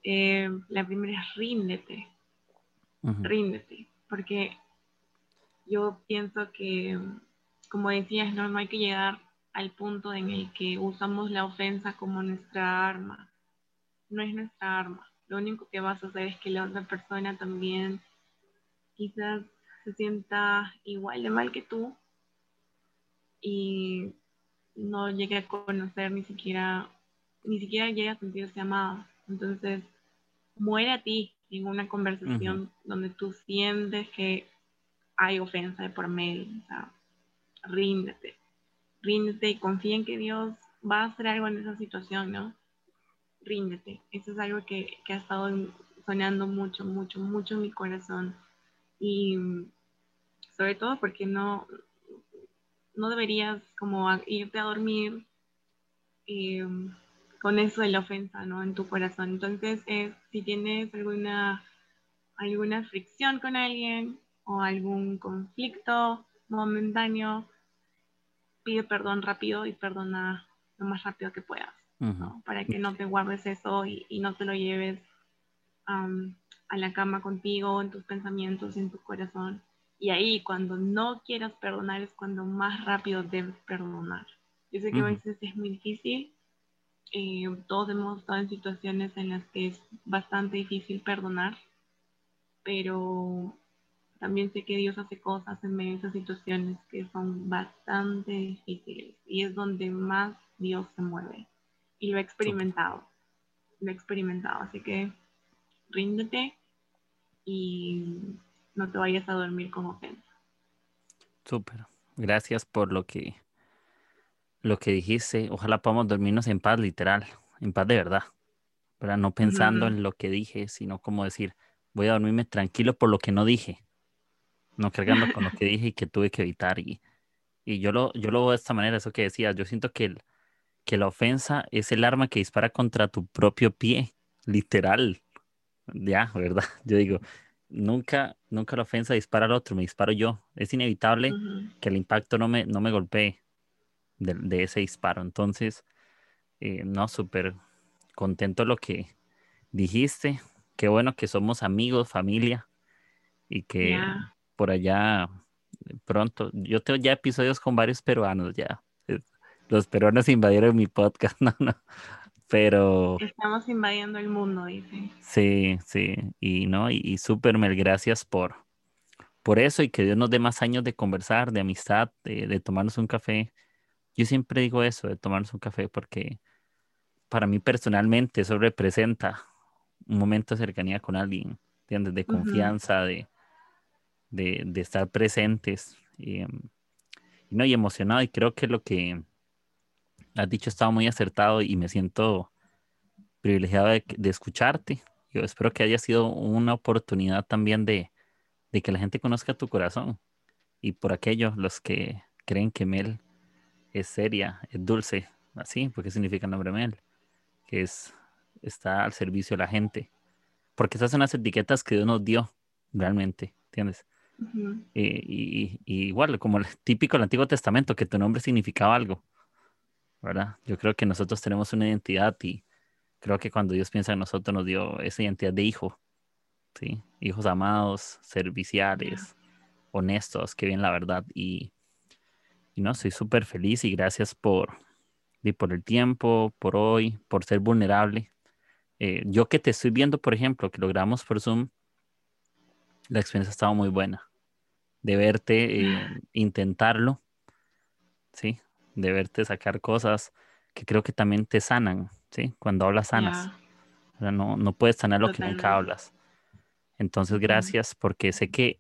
Eh, la primera es ríndete. Ríndete. Porque yo pienso que, como decías, no, no hay que llegar al punto en el que usamos la ofensa como nuestra arma. No es nuestra arma. Lo único que vas a hacer es que la otra persona también quizás se sienta igual de mal que tú y no llegue a conocer ni siquiera, ni siquiera llegue a sentirse amado. Entonces, muere a ti en una conversación donde tú sientes que hay ofensa de por medio. O sea, ríndete, ríndete y confía en que Dios va a hacer algo en esa situación, ¿no? Ríndete. Eso es algo que, que ha estado soñando mucho, mucho, mucho en mi corazón. Y sobre todo porque no, no deberías como irte a dormir eh, con eso de la ofensa, ¿no? En tu corazón. Entonces, si tienes alguna, alguna fricción con alguien o algún conflicto momentáneo, pide perdón rápido y perdona lo más rápido que puedas, Para que no te guardes eso y, no te lo lleves a la cama contigo, en tus pensamientos, en tu corazón. Y ahí cuando no quieras perdonar es cuando más rápido debes perdonar. Yo sé que a veces es muy difícil. Eh, todos hemos estado en situaciones en las que es bastante difícil perdonar, pero también sé que Dios hace cosas en medio de esas situaciones que son bastante difíciles y es donde más Dios se mueve. Y lo he experimentado, lo he experimentado, así que ríndete y no te vayas a dormir con ofensa. Súper. Gracias por lo que, lo que dijiste. Ojalá podamos dormirnos en paz, literal, en paz de verdad. Pero no pensando en lo que dije, sino como decir, voy a dormirme tranquilo por lo que no dije. No cargando con lo que dije y que tuve que evitar. Y, y yo, lo, yo lo veo de esta manera, eso que decías. Yo siento que, que la ofensa es el arma que dispara contra tu propio pie, literal. Ya, ¿verdad? Yo digo, nunca, nunca la ofensa dispara al otro, me disparo yo. Es inevitable que el impacto no me, no me golpee de, ese disparo. Entonces, eh, no, súper contento lo que dijiste. Qué bueno que somos amigos, familia, y que por allá pronto, yo tengo ya episodios con varios peruanos ya. Los peruanos invadieron mi podcast, no, no. Pero... Estamos invadiendo el mundo, dice. Sí, sí, y no, y, súper mel, gracias por, por eso y que Dios nos dé más años de conversar, de amistad, de, tomarnos un café. Yo siempre digo eso, de tomarnos un café, porque para mí personalmente eso representa un momento de cercanía con alguien, ¿entiendes? De confianza, de, de, estar presentes y, em, y, no, y emocionado. Y creo que lo que has dicho estaba muy acertado y me siento privilegiado de, escucharte. Yo espero que haya sido una oportunidad también de, de que la gente conozca tu corazón. Y por aquello, los que creen que Mel es seria, es dulce, así, porque significa el nombre Mel, que es, está al servicio de la gente. Porque esas son las etiquetas que Dios nos dio, realmente, ¿entiendes? Eh, y, igual, como el típico del Antiguo Testamento, que tu nombre significaba algo, ¿verdad? Yo creo que nosotros tenemos una identidad y creo que cuando Dios piensa en nosotros nos dio esa identidad de hijo, ¿sí? Hijos amados, serviciales, honestos, que bien la verdad. Y, no, soy súper feliz y gracias por, por el tiempo, por hoy, por ser vulnerable. Eh, yo que te estoy viendo, por ejemplo, que logramos por Zoom, la experiencia ha estado muy buena. De verte eh, intentarlo, ¿sí? De verte sacar cosas que creo que también te sanan, ¿sí? Cuando hablas sanas. no, no puedes sanar lo que nunca hablas. Entonces, gracias porque sé que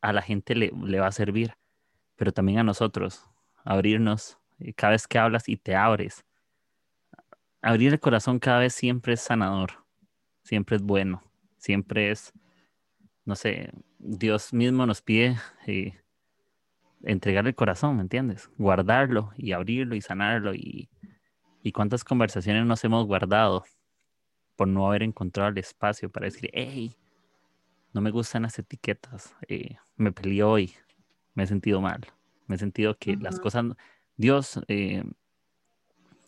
a la gente le, le va a servir, pero también a nosotros, abrirnos eh, cada vez que hablas y te abres. Abrir el corazón cada vez siempre es sanador, siempre es bueno, siempre es no sé, Dios mismo nos pide eh, entregar el corazón, ¿me entiendes? Guardarlo y abrirlo y sanarlo y, y cuántas conversaciones nos hemos guardado por no haber encontrado el espacio para decir, hey, no me gustan las etiquetas, eh, me peleé hoy, me he sentido mal, me he sentido que las cosas, Dios, eh,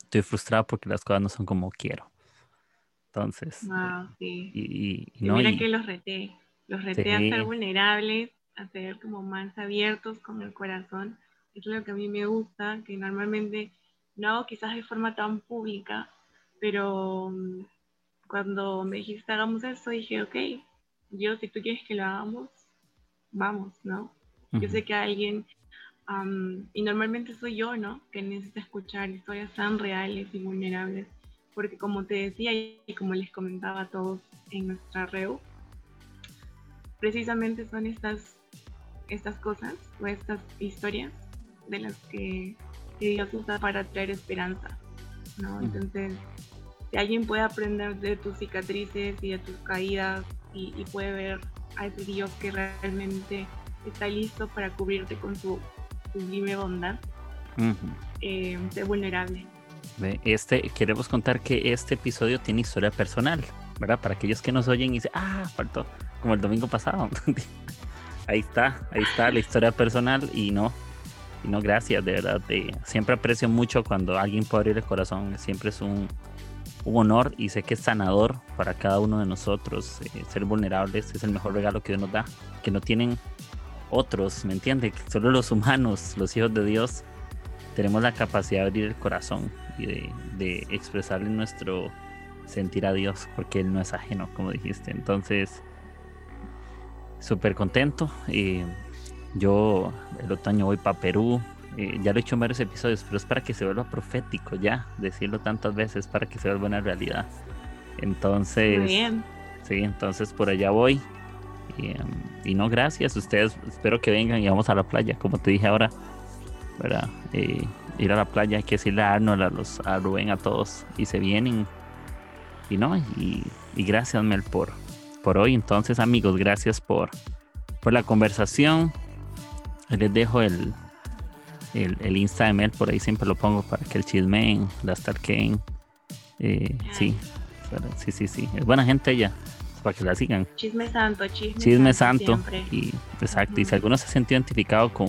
estoy frustrado porque las cosas no son como quiero. Entonces, y, mira que los reté los reté a ser vulnerables, a ser como más abiertos con el corazón. es lo que a mí me gusta, que normalmente no hago quizás de forma tan pública, pero mm, cuando me dijiste hagamos eso, dije, ok, yo si tú quieres que lo hagamos, vamos, ¿no? Yo sé que alguien, y normalmente soy yo, ¿no? Que necesita escuchar historias tan reales y vulnerables, porque como te decía y como les comentaba a todos en nuestra reu, precisamente son estas, estas cosas o estas historias de las que, Dios usa para traer esperanza, ¿no? Entonces, si alguien puede aprender de tus cicatrices y de tus caídas y, puede ver a ese Dios que realmente está listo para cubrirte con su sublime bondad, eh, sé vulnerable. Este, queremos contar que este episodio tiene historia personal, ¿verdad? Para aquellos que nos oyen y dicen, ah, faltó, como el domingo pasado. ahí está, ahí está la historia personal y no, y no, gracias, de verdad. siempre aprecio mucho cuando alguien puede abrir el corazón, siempre es un, honor y sé que es sanador para cada uno de nosotros. Eh, ser vulnerables es el mejor regalo que Dios nos da, que no tienen otros, ¿me entiendes? Solo los humanos, los hijos de Dios, tenemos la capacidad de abrir el corazón y de, de expresarle nuestro sentir a Dios, porque Él no es ajeno, como dijiste. Entonces, súper contento. y yo el otoño voy para Perú. ya lo he hecho en varios episodios, pero es para que se vuelva profético ya, decirlo tantas veces para que se vuelva una realidad. Entonces, Muy bien. sí, entonces por allá voy. Y, no, gracias. Ustedes espero que vengan y vamos a la playa, como te dije ahora. ¿verdad? ir a la playa, hay que decirle a Arnold, a, los, a Rubén, a todos. Y se vienen. Y no, y, y gracias Mel por, por hoy. Entonces, amigos, gracias por, por la conversación. Les dejo el, el, el Insta de Mel, por ahí siempre lo pongo para que el chismeen, la stalkeen. Eh, sí, sí, sí, sí. Es buena gente ella, para que la sigan. Chisme santo, chisme, chisme santo. Y, exacto, y si alguno se siente identificado con,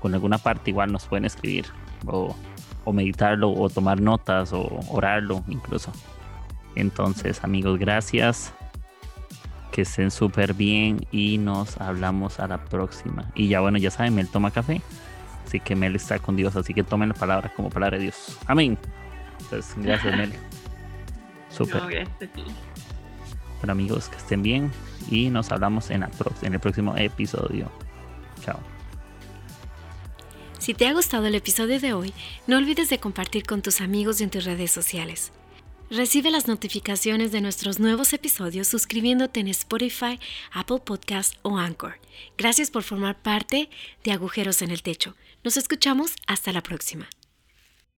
con alguna parte, igual nos pueden escribir o, o meditarlo o tomar notas o orarlo incluso. Entonces, amigos, gracias que estén súper bien y nos hablamos a la próxima. Y ya bueno, ya saben, Mel toma café, así que Mel está con Dios, así que tomen la palabra como palabra de Dios. Amén. Entonces, gracias Mel. Súper. Bueno amigos, que estén bien y nos hablamos en, en el próximo episodio. Chao. Si te ha gustado el episodio de hoy, no olvides de compartir con tus amigos y en tus redes sociales. Recibe las notificaciones de nuestros nuevos episodios suscribiéndote en Spotify, Apple Podcast o Anchor. Gracias por formar parte de Agujeros en el Techo. Nos escuchamos hasta la próxima.